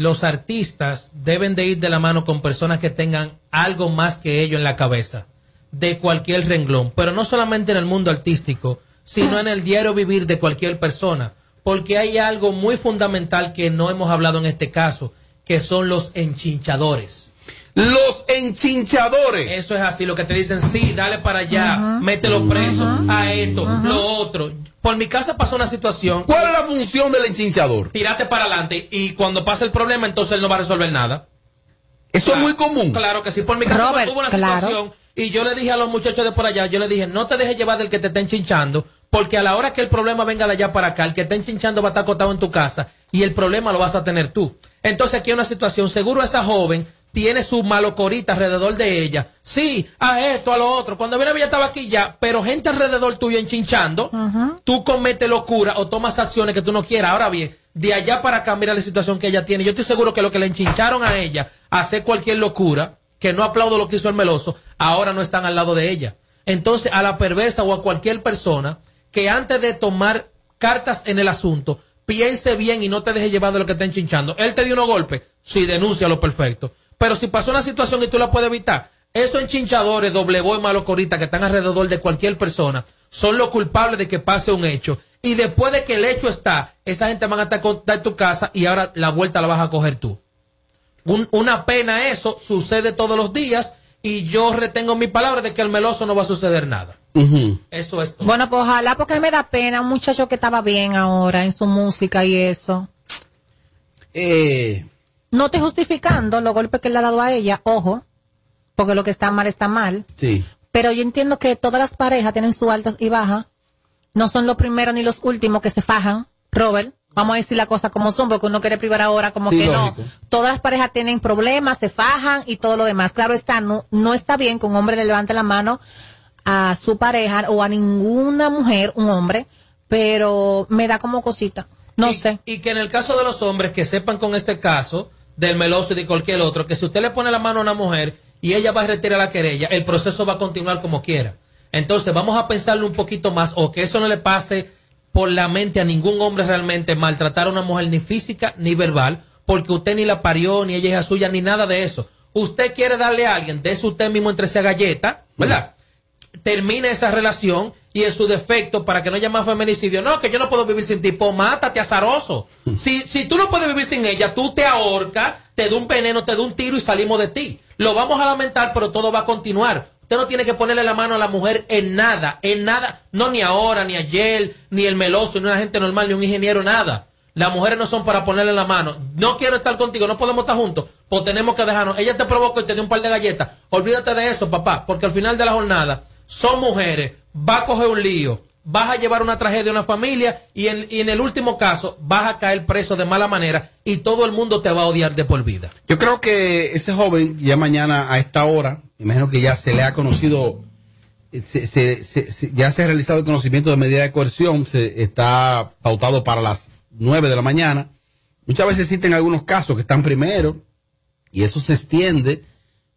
los artistas deben de ir de la mano con personas que tengan algo más que ellos en la cabeza, de cualquier renglón, pero no solamente en el mundo artístico, sino en el diario vivir de cualquier persona, porque hay algo muy fundamental que no hemos hablado en este caso, que son los enchinchadores. Los enchinchadores. Eso es así, lo que te dicen, sí, dale para allá, mételo preso, a esto, lo otro. Por mi casa pasó una situación. ¿Cuál es la función del enchinchador? Tírate para adelante y cuando pasa el problema, entonces él no va a resolver nada. Eso es muy común. Claro que sí. Por mi caso Robert, hubo una claro. situación y yo le dije a los muchachos de por allá, yo le dije, no te dejes llevar del que te estén chinchando, porque a la hora que el problema venga de allá para acá, el que estén chinchando va a estar acostado en tu casa y el problema lo vas a tener tú. Entonces aquí hay una situación, seguro esa joven tiene su malocorita alrededor de ella. Sí, a esto, a lo otro. Cuando viene ella estaba aquí ya, pero gente alrededor tuyo enchinchando, tú cometes locura o tomas acciones que tú no quieras. Ahora bien, de allá para acá, mira la situación que ella tiene. Yo estoy seguro que lo que le enchincharon a ella, hacer cualquier locura, que no aplaudo lo que hizo el meloso, ahora no están al lado de ella. Entonces, a la perversa o a cualquier persona que antes de tomar cartas en el asunto, piense bien y no te deje llevar de lo que está enchinchando. Él te dio unos golpes, sí, denuncia lo perfecto. Pero si pasó una situación y tú la puedes evitar, esos enchinchadores, doble boy, malocorita que están alrededor de cualquier persona, son los culpables de que pase un hecho. Y después de que el hecho está, esa gente van a estar en tu casa y ahora la vuelta la vas a coger tú. Un- una pena eso, sucede todos los días y yo retengo mi palabra de que al meloso no va a suceder nada. Eso es. Bueno, pues ojalá porque me da pena un muchacho que estaba bien ahora en su música y eso. Eh, No te justificando los golpes que le ha dado a ella, ojo, porque lo que está mal está mal. sí. Pero yo entiendo que todas las parejas tienen sus altas y bajas. No son los primeros ni los últimos que se fajan, Robert. Vamos a decir la cosa como son, porque uno quiere privar ahora como Sí, que lógico. no. Todas las parejas tienen problemas, se fajan y todo lo demás. Claro está, no, no está bien que un hombre le levante la mano a su pareja o a ninguna mujer, un hombre, pero me da como cosita. No y, sé. Y que en el caso de los hombres que sepan con este caso del meloso y de cualquier otro, que si usted le pone la mano a una mujer y ella va a retirar la querella, el proceso va a continuar como quiera. Entonces vamos a pensarlo un poquito más o que eso no le pase por la mente a ningún hombre realmente maltratar a una mujer ni física ni verbal, porque usted ni la parió, ni ella es suya, ni nada de eso. Usted quiere darle a alguien, de usted mismo entre esa galleta, ¿verdad? termine esa relación y en su defecto para que no haya más feminicidio. No, que yo no puedo vivir sin ti. Pues mátate, azaroso. Si, si tú no puedes vivir sin ella, tú te ahorcas, te da un veneno, te da un tiro y salimos de ti. Lo vamos a lamentar, pero todo va a continuar. Usted no tiene que ponerle la mano a la mujer en nada, en nada. No ni ahora, ni ayer, ni el meloso, ni una gente normal, ni un ingeniero, nada. Las mujeres no son para ponerle la mano. No quiero estar contigo, no podemos estar juntos. Pues tenemos que dejarnos. Ella te provocó y te dio un par de galletas. Olvídate de eso, papá, porque al final de la jornada son mujeres, va a coger un lío, vas a llevar una tragedia a una familia y en, el último caso vas a caer preso de mala manera y todo el mundo te va a odiar de por vida. Yo creo que ese joven, ya mañana a esta hora, imagino que ya se le ha conocido, se- se- se- ya se ha realizado el conocimiento de medida de coerción, se está pautado para las 9 de la mañana. Muchas veces existen algunos casos que están primero y eso se extiende.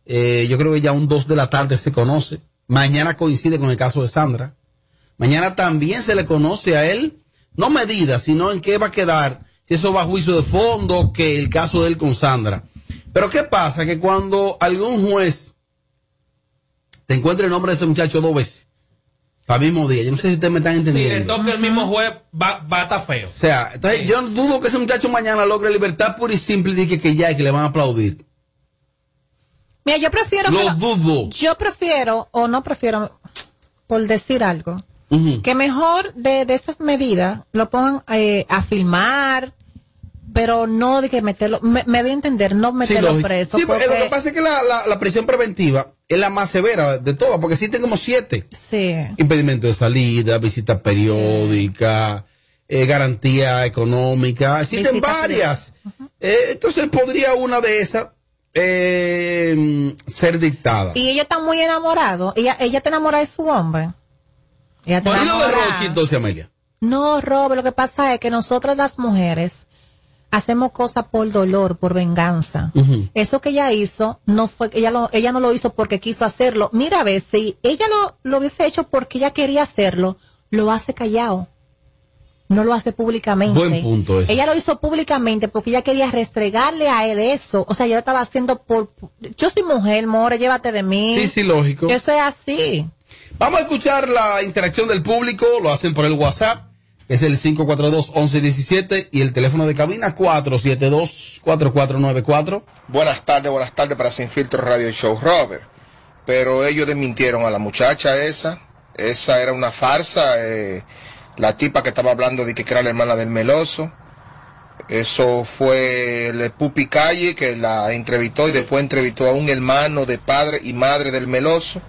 Eh, yo creo que ya un 2 de la tarde se conoce. Mañana coincide con el caso de Sandra. Mañana también se le conoce a él, no medida, sino en qué va a quedar, si eso va a juicio de fondo, que el caso de él con Sandra. Pero ¿qué pasa? Que cuando algún juez te encuentra el nombre de ese muchacho dos veces, para el mismo día, yo no sé si ustedes me están Si le entendiendo. toca el mismo juez, va, va a estar feo. O sea, entonces yo dudo que ese muchacho mañana logre libertad pura y simple y diga que ya y que le van a aplaudir. Mira, yo prefiero. Lo lo- dudo. Yo prefiero, o no prefiero, por decir algo, que mejor de, de esas medidas lo pongan eh, a filmar, pero no de que meterlo, me, me doy a entender, no meterlo preso. Sí, porque lo que pasa es que la, la, la prisión preventiva es la más severa de todas, porque existen como siete. Sí. Impedimento de salida, visita periódica, eh, garantía económica, existen Visita varias. Eh, entonces podría una de esas eh, ser dictada. Y ella está muy enamorado, ella, ella está enamorada de su hombre. Ella está ¿Y lo de enamorada. Rochi entonces, Amelia? No, Robert, lo que pasa es que nosotras las mujeres hacemos cosas por dolor, por venganza. Eso que ella hizo, no fue, ella lo, ella no lo hizo porque quiso hacerlo. Mira, a ver, si ella lo, lo hubiese hecho porque ella quería hacerlo, lo hace callado. No lo hace públicamente. Buen punto ese. Ella lo hizo públicamente porque ella quería restregarle a él eso. O sea, ella lo estaba haciendo por... Yo soy mujer, more, llévate de mí. Sí, sí, lógico. Eso es así. Vamos a escuchar la interacción del público, lo hacen por el WhatsApp, que es el 542-1117 y el teléfono de cabina 472-4494. Buenas tardes, buenas tardes para Sin Filtro Radio Show, Robert. Pero ellos desmintieron a la muchacha esa. Esa era una farsa. eh, la tipa que estaba hablando de que era la hermana del meloso. Eso fue el Pupi Calle que la entrevistó y después entrevistó a un hermano de padre y madre del meloso.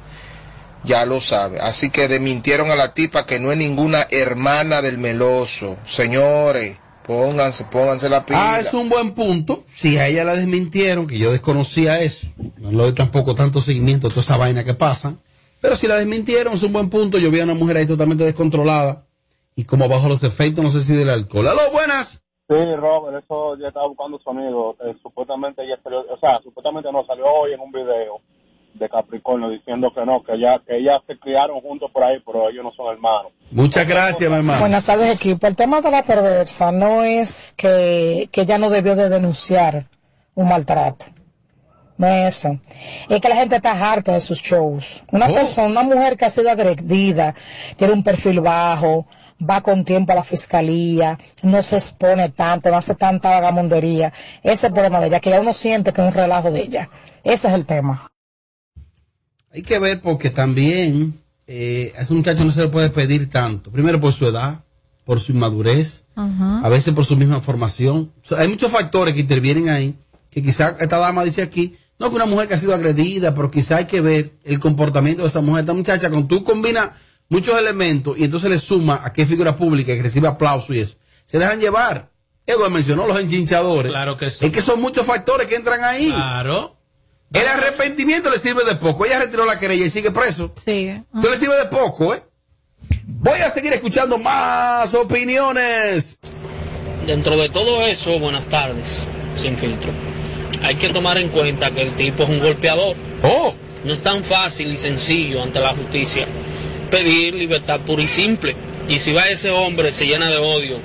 Ya lo sabe. Así que desmintieron a la tipa que no es ninguna hermana del meloso. Señores, pónganse, pónganse la pila. Ah, es un buen punto. Si a ella la desmintieron, que yo desconocía eso, no le doy tampoco tanto seguimiento a toda esa vaina que pasa. Pero si la desmintieron, es un buen punto. Yo vi a una mujer ahí totalmente descontrolada y como bajo los efectos, no sé si del alcohol. ¡Aló, buenas! Sí, Robert, eso ya estaba buscando su amigo. Eh, supuestamente ella salió, o sea, supuestamente no salió hoy en un video de Capricornio diciendo que no, que ya que ellas se criaron juntos por ahí, pero ellos no son hermanos. Muchas gracias, mi hermano. Buenas tardes, equipo. El tema de la perversa no es que, que ella no debió de denunciar un maltrato. No es eso. Es que la gente está harta de sus shows. Una persona, una mujer que ha sido agredida, tiene un perfil bajo, va con tiempo a la fiscalía, no se expone tanto, no hace tanta vagamundería. Ese es el problema de ella, que ya uno siente que es un relajo de ella. Ese es el tema. Hay que ver porque también eh, a ese muchacho no se le puede pedir tanto. Primero por su edad, por su inmadurez, a veces por su misma formación. O sea, hay muchos factores que intervienen ahí, que quizá esta dama dice aquí, no que una mujer que ha sido agredida, pero quizá hay que ver el comportamiento de esa mujer. Esta muchacha, cuando tú combinas muchos elementos y entonces le suma a qué figura pública que recibe aplauso y eso, se dejan llevar. Eduardo mencionó los enchinchadores. Claro que sí. Es que son muchos factores que entran ahí. Claro. El arrepentimiento le sirve de poco. Ella retiró la querella y sigue preso. Sigue. Esto le sirve de poco, ¿eh? Voy a seguir escuchando más opiniones. Dentro de todo eso, buenas tardes, sin filtro. Hay que tomar en cuenta que el tipo es un golpeador. Oh. No es tan fácil y sencillo ante la justicia pedir libertad pura y simple. Y si va ese hombre, se llena de odio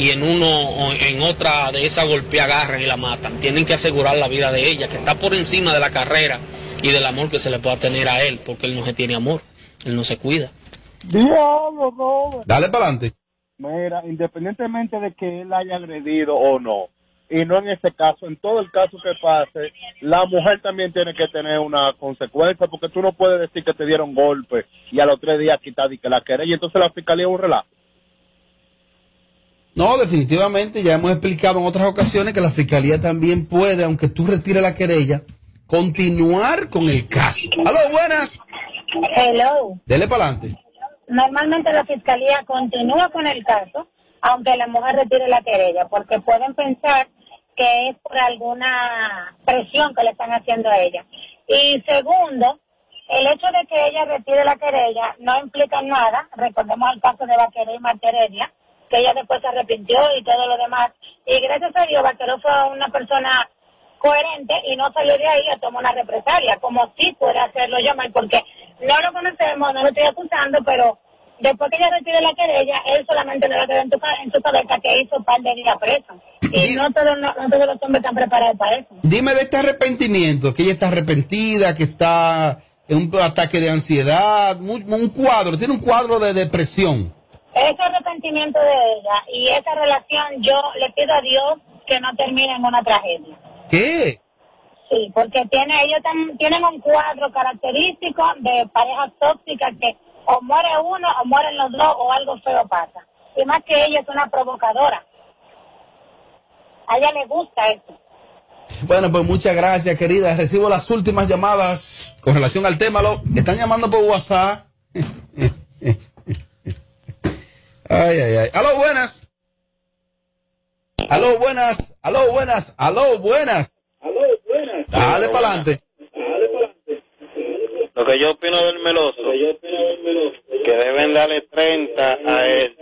y en uno o en otra de esas golpea agarran y la matan. Tienen que asegurar la vida de ella, que está por encima de la carrera y del amor que se le pueda tener a él, porque él no se tiene amor, él no se cuida. Diablo, Robert. Dale para adelante. Mira, independientemente de que él haya agredido o no, y no en este caso, en todo el caso que pase, la mujer también tiene que tener una consecuencia, porque tú no puedes decir que te dieron golpe y a los tres días quitar y que la querella, y entonces la fiscalía es un relajo. No, definitivamente, ya hemos explicado en otras ocasiones que la fiscalía también puede, aunque tú retires la querella, continuar con el caso. Aló, buenas. Hello. Dele para adelante. Normalmente la fiscalía continúa con el caso, aunque la mujer retire la querella, porque pueden pensar que es por alguna presión que le están haciendo a ella. Y segundo, el hecho de que ella retire la querella no implica nada. Recordemos el caso de Vaquero y Marteredia, que ella después se arrepintió y todo lo demás. Y gracias a Dios, Vaquero fue una persona coherente y no salió de ahí a tomar una represalia, como sí puede hacerlo Mike, porque no lo conocemos, no lo estoy acusando, pero después que ella retire la querella, él solamente le va a quedar en tu, ca- en tu cabeza que hizo un par de días preso. Y no todos, no, no todos los hombres están preparados para eso. Dime de este arrepentimiento, que ella está arrepentida, que está en un ataque de ansiedad, un, un cuadro, tiene un cuadro de depresión. Ese arrepentimiento de ella y esa relación, yo le pido a Dios que no termine en una tragedia. ¿Qué? Sí, porque tiene, ellos tam- tienen un cuadro característico de parejas tóxicas que o muere uno o mueren los dos o algo feo pasa. Y más que ella es una provocadora. A ella le gusta eso. Bueno, pues muchas gracias, querida. Recibo las últimas llamadas con relación al tema. Lo están llamando por WhatsApp. Ay, ay, ay. Aló, buenas. Aló, buenas. Aló, buenas. Aló, buenas. Dale para adelante. Lo que yo opino del meloso, que deben darle 30 a él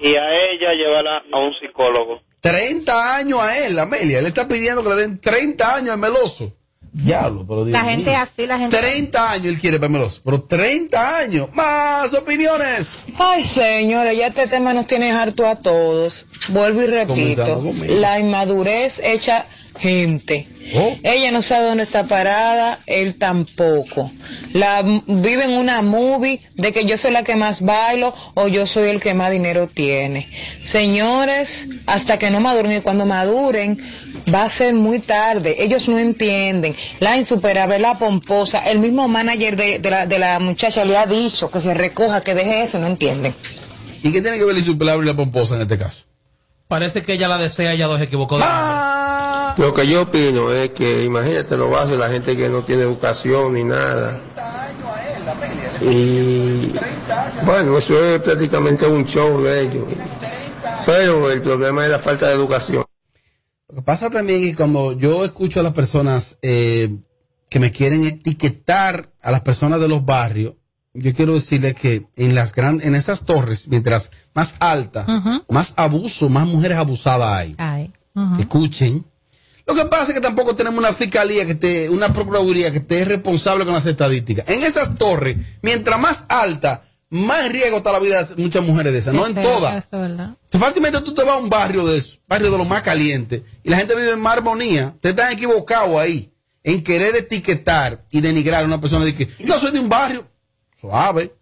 y a ella llevarla a un psicólogo. 30 años a él, Amelia. Él está pidiendo que le den 30 años al meloso. Diablo, pero Dios La gente mío. así, la gente. 30 años él quiere para meloso. Pero 30 años. Más opiniones. Ay, señores, ya este tema nos tiene harto a todos. Vuelvo y repito, la inmadurez hecha gente. Oh. Ella no sabe dónde está parada, él tampoco. La vive en una movie de que yo soy la que más bailo o yo soy el que más dinero tiene. Señores, hasta que no maduren y cuando maduren va a ser muy tarde. Ellos no entienden. La insuperable, la pomposa, el mismo manager de, de la, de la muchacha le ha dicho que se recoja, que deje eso, no entienden. ¿Y qué tiene que ver la insuperable y la pomposa en este caso? Parece que ella la desea, ella dos equivocó. de Lo que yo opino es que, imagínate, lo base la gente que no tiene educación ni nada. Y bueno, eso es prácticamente un show de ellos. Pero el problema es la falta de educación. Lo que pasa también es que cuando yo escucho a las personas eh, que me quieren etiquetar a las personas de los barrios, yo quiero decirles que en las grandes, en esas torres, mientras más alta, más abuso, más mujeres abusadas hay. Ay. Escuchen. Lo que pasa es que tampoco tenemos una fiscalía que esté, una procuraduría que esté responsable con las estadísticas. En esas torres, mientras más alta, más en riesgo está la vida de muchas mujeres de esas, no en todas. Fácilmente tú te vas a un barrio de eso, barrio de los más calientes, y la gente vive en más armonía. Te están equivocado ahí, en querer etiquetar y denigrar a una persona de que yo soy de un barrio suave.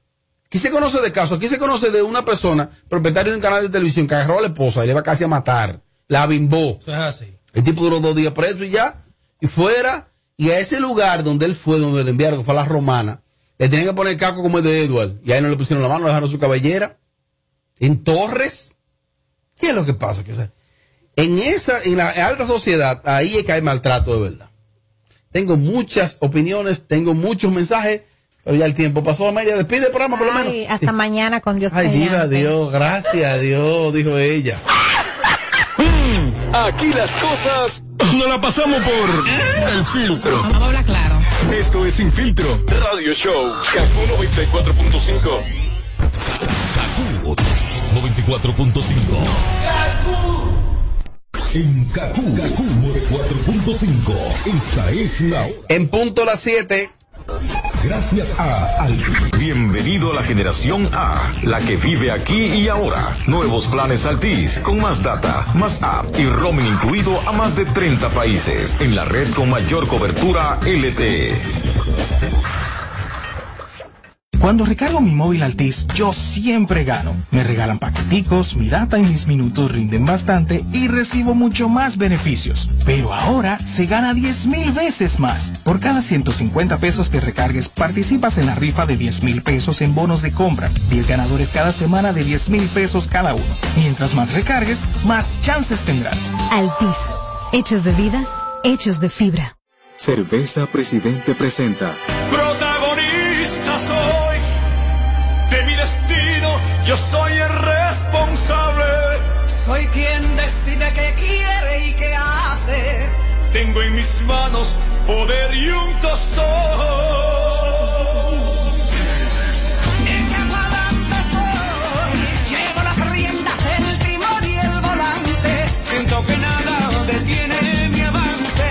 Aquí se conoce de caso, aquí se conoce de una persona, propietario de un canal de televisión, que agarró a la esposa y le iba casi a matar. La bimbó. Eso es así. El tipo duró dos días preso y ya, y fuera, y a ese lugar donde él fue, donde le enviaron, que fue a la romana, le tenían que poner el caco como el de Edward, y ahí no le pusieron la mano, le dejaron su cabellera. En Torres, ¿qué es lo que pasa? Que, o sea, en esa, en la alta sociedad, ahí es que hay maltrato de verdad. Tengo muchas opiniones, tengo muchos mensajes, pero ya el tiempo pasó. Amelia, despide el programa por lo menos. Ay, hasta mañana con Dios Ay, viva. Dios, gracias a Dios, dijo ella. Aquí las cosas no la pasamos por el filtro. Vamos a hablar claro. Esto es Sin Filtro Radio Show. Kaku 94.5. Kaku 94.5. En Kaku, Kaku 94.5. Esta es la En punto las 7. Gracias a Al. Bienvenido a la generación A, la que vive aquí y ahora. Nuevos planes Altis, con más data, más app y roaming incluido a más de 30 países, en la red con mayor cobertura LTE. Cuando recargo mi móvil Altis, yo siempre gano. Me regalan paqueticos, mi data y mis minutos rinden bastante y recibo mucho más beneficios. Pero ahora se gana 10 mil veces más. Por cada 150 pesos que recargues, participas en la rifa de 10 mil pesos en bonos de compra. 10 ganadores cada semana de 10 mil pesos cada uno. Mientras más recargues, más chances tendrás. Altis, hechos de vida, hechos de fibra. Cerveza Presidente presenta. Tengo en mis manos poder y un tostón. Echa pa'lante soy, llevo las riendas, el timón y el volante. Siento que nada detiene mi avance.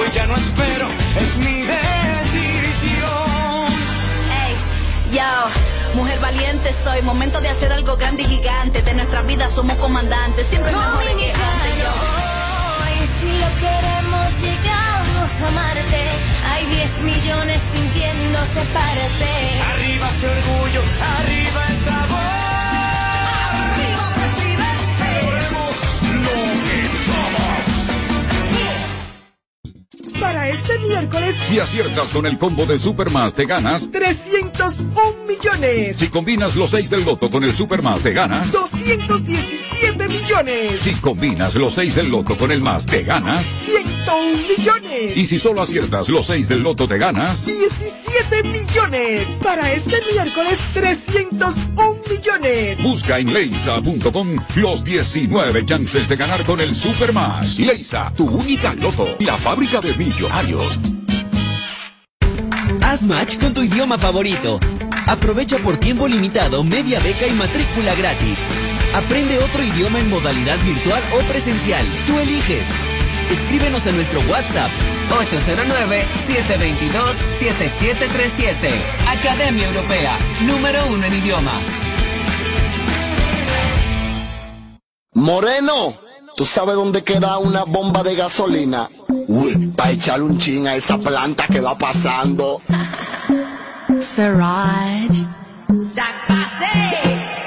Hoy ya no espero, es mi decisión. Ey, yo, mujer valiente soy, momento de hacer algo grande y gigante. De nuestra vida somos comandantes, siempre mejor que antes. Hoy si lo llegamos a Marte. Hay 10 millones sintiéndose parte. Arriba ese orgullo, arriba esa voz. Arriba presidente. Lo que somos. Para este miércoles, Si aciertas con el combo de Supermas, te ganas. 301 millones. Si combinas los 6 del loto con el Supermas, te ganas. 217 millones. Si combinas los 6 del loto con el más, te ganas. 101 millones. Y si solo aciertas los 6 del loto, te ganas. 17 millones. Para este miércoles, 301 millones. Busca en leisa.com los 19 chances de ganar con el Supermas. Leisa, tu única loto. La fábrica de millonarios. Haz match con tu idioma favorito. Aprovecha por tiempo limitado media beca y matrícula gratis. Aprende otro idioma en modalidad virtual o presencial. Tú eliges. Escríbenos a nuestro WhatsApp 809-722-7737. Academia Europea, número uno en idiomas. Moreno, ¿tú sabes dónde queda una bomba de gasolina? Uy, para echarle un chin a esa planta que va pasando. Siraj.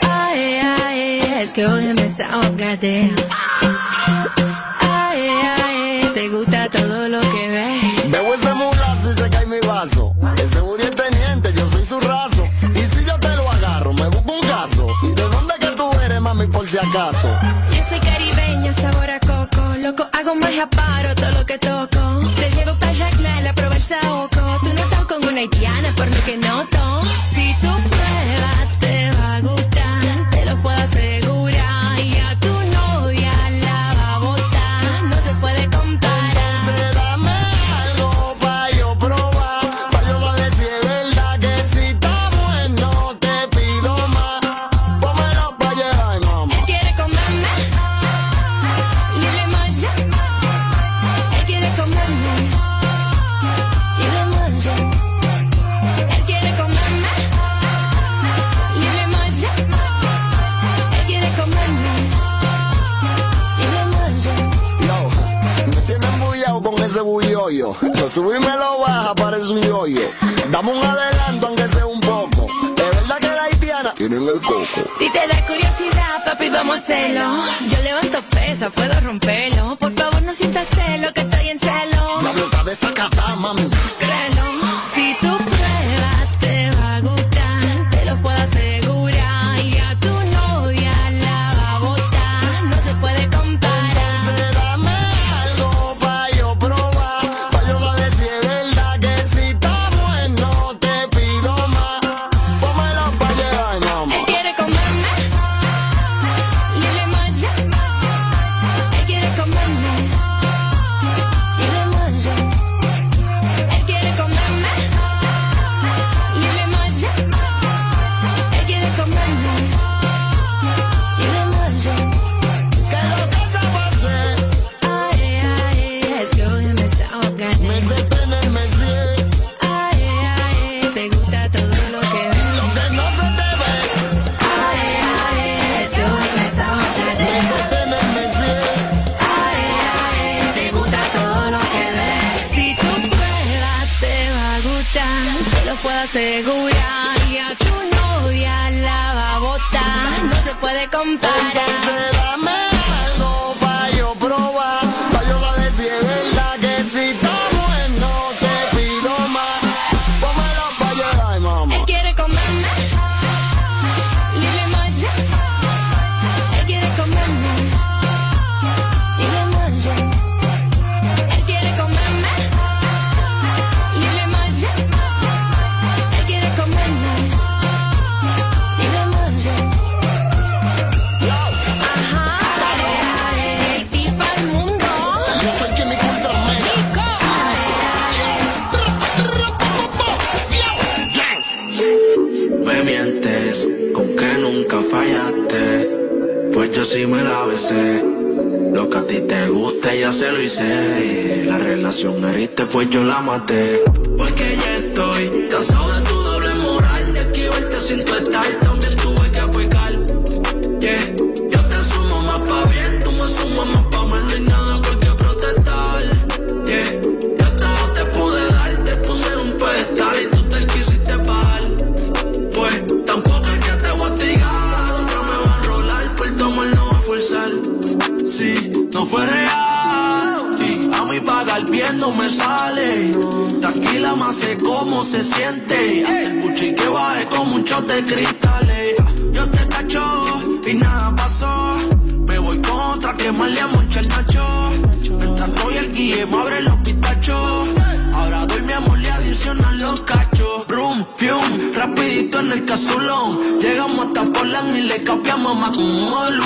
Ay, ay, es que hoy me desahogate todo lo que ve. Veo ese mulazo y se cae mi vaso. Ese buri es teniente, yo soy su raso. Y si yo te lo agarro, me busco un caso. ¿De dónde que tú eres, mami, por si acaso? Yo soy caribeña, sabor a coco. Loco, hago más aparo todo lo que toco. Te llevo para Jacknal a probar saoco. Tú no estás con una haitiana, por lo que noto. Bulloyo. Lo sube y me lo baja, parece un yoyo. Dame un adelanto, aunque sea un poco. Es verdad que la haitiana tienen el coco. Si te da curiosidad, papi, vamos a hacerlo. Yo levanto pesa, puedo romperlo. Por favor, no sientas celo, que estoy en celo. La boca de esa estoy cansado de tu doble moral. De aquí verte sin tu estar. También tuve que pecar. Yeah. Yo te sumo más pa' bien, tú me sumas más pa' mal. No hay nada por qué protestar. Yeah. Yo todo te pude dar, te puse un pedestal y tú te quisiste pagar. Pues tampoco es que te voy a me va a enrolar, por tomar no va a forzar. Sí, no fue real, y a mí pagar bien no me sale. Tranquila, más sé cómo se siente. El buchi que baje como un shot de cristales. Yo te cacho y nada pasó. Me voy contra quemarle a monchar nacho. Mientras estoy el guille, abre los pitachos. Ahora doy mi amor, le adicionan los cachos. Fium, rapidito en el casulón. Llegamos hasta Portland y le cambiamos más un modelo.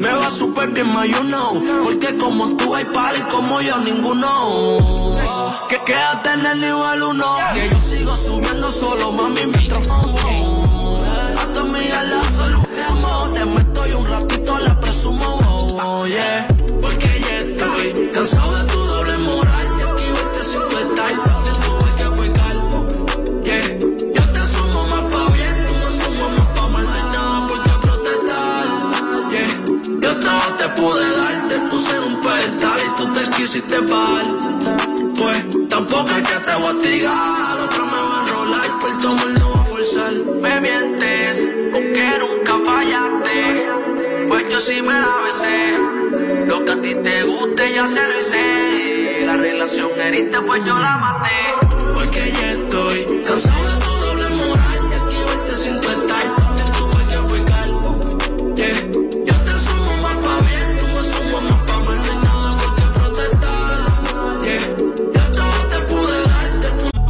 Me va súper bien, know. Porque como tú hay pari, como yo ninguno. Que quédate en el nivel uno. Que yo sigo subiendo solo, mami, mientras fumo. Pues tampoco es que te hostigar. Otra me va a enrolar. Por tomar no va a forzar. Me mientes con que nunca fallaste. Pues yo sí me la besé. Lo que a ti te guste ya se lo hice. La relación heriste, pues yo la maté. Porque ya estoy cansado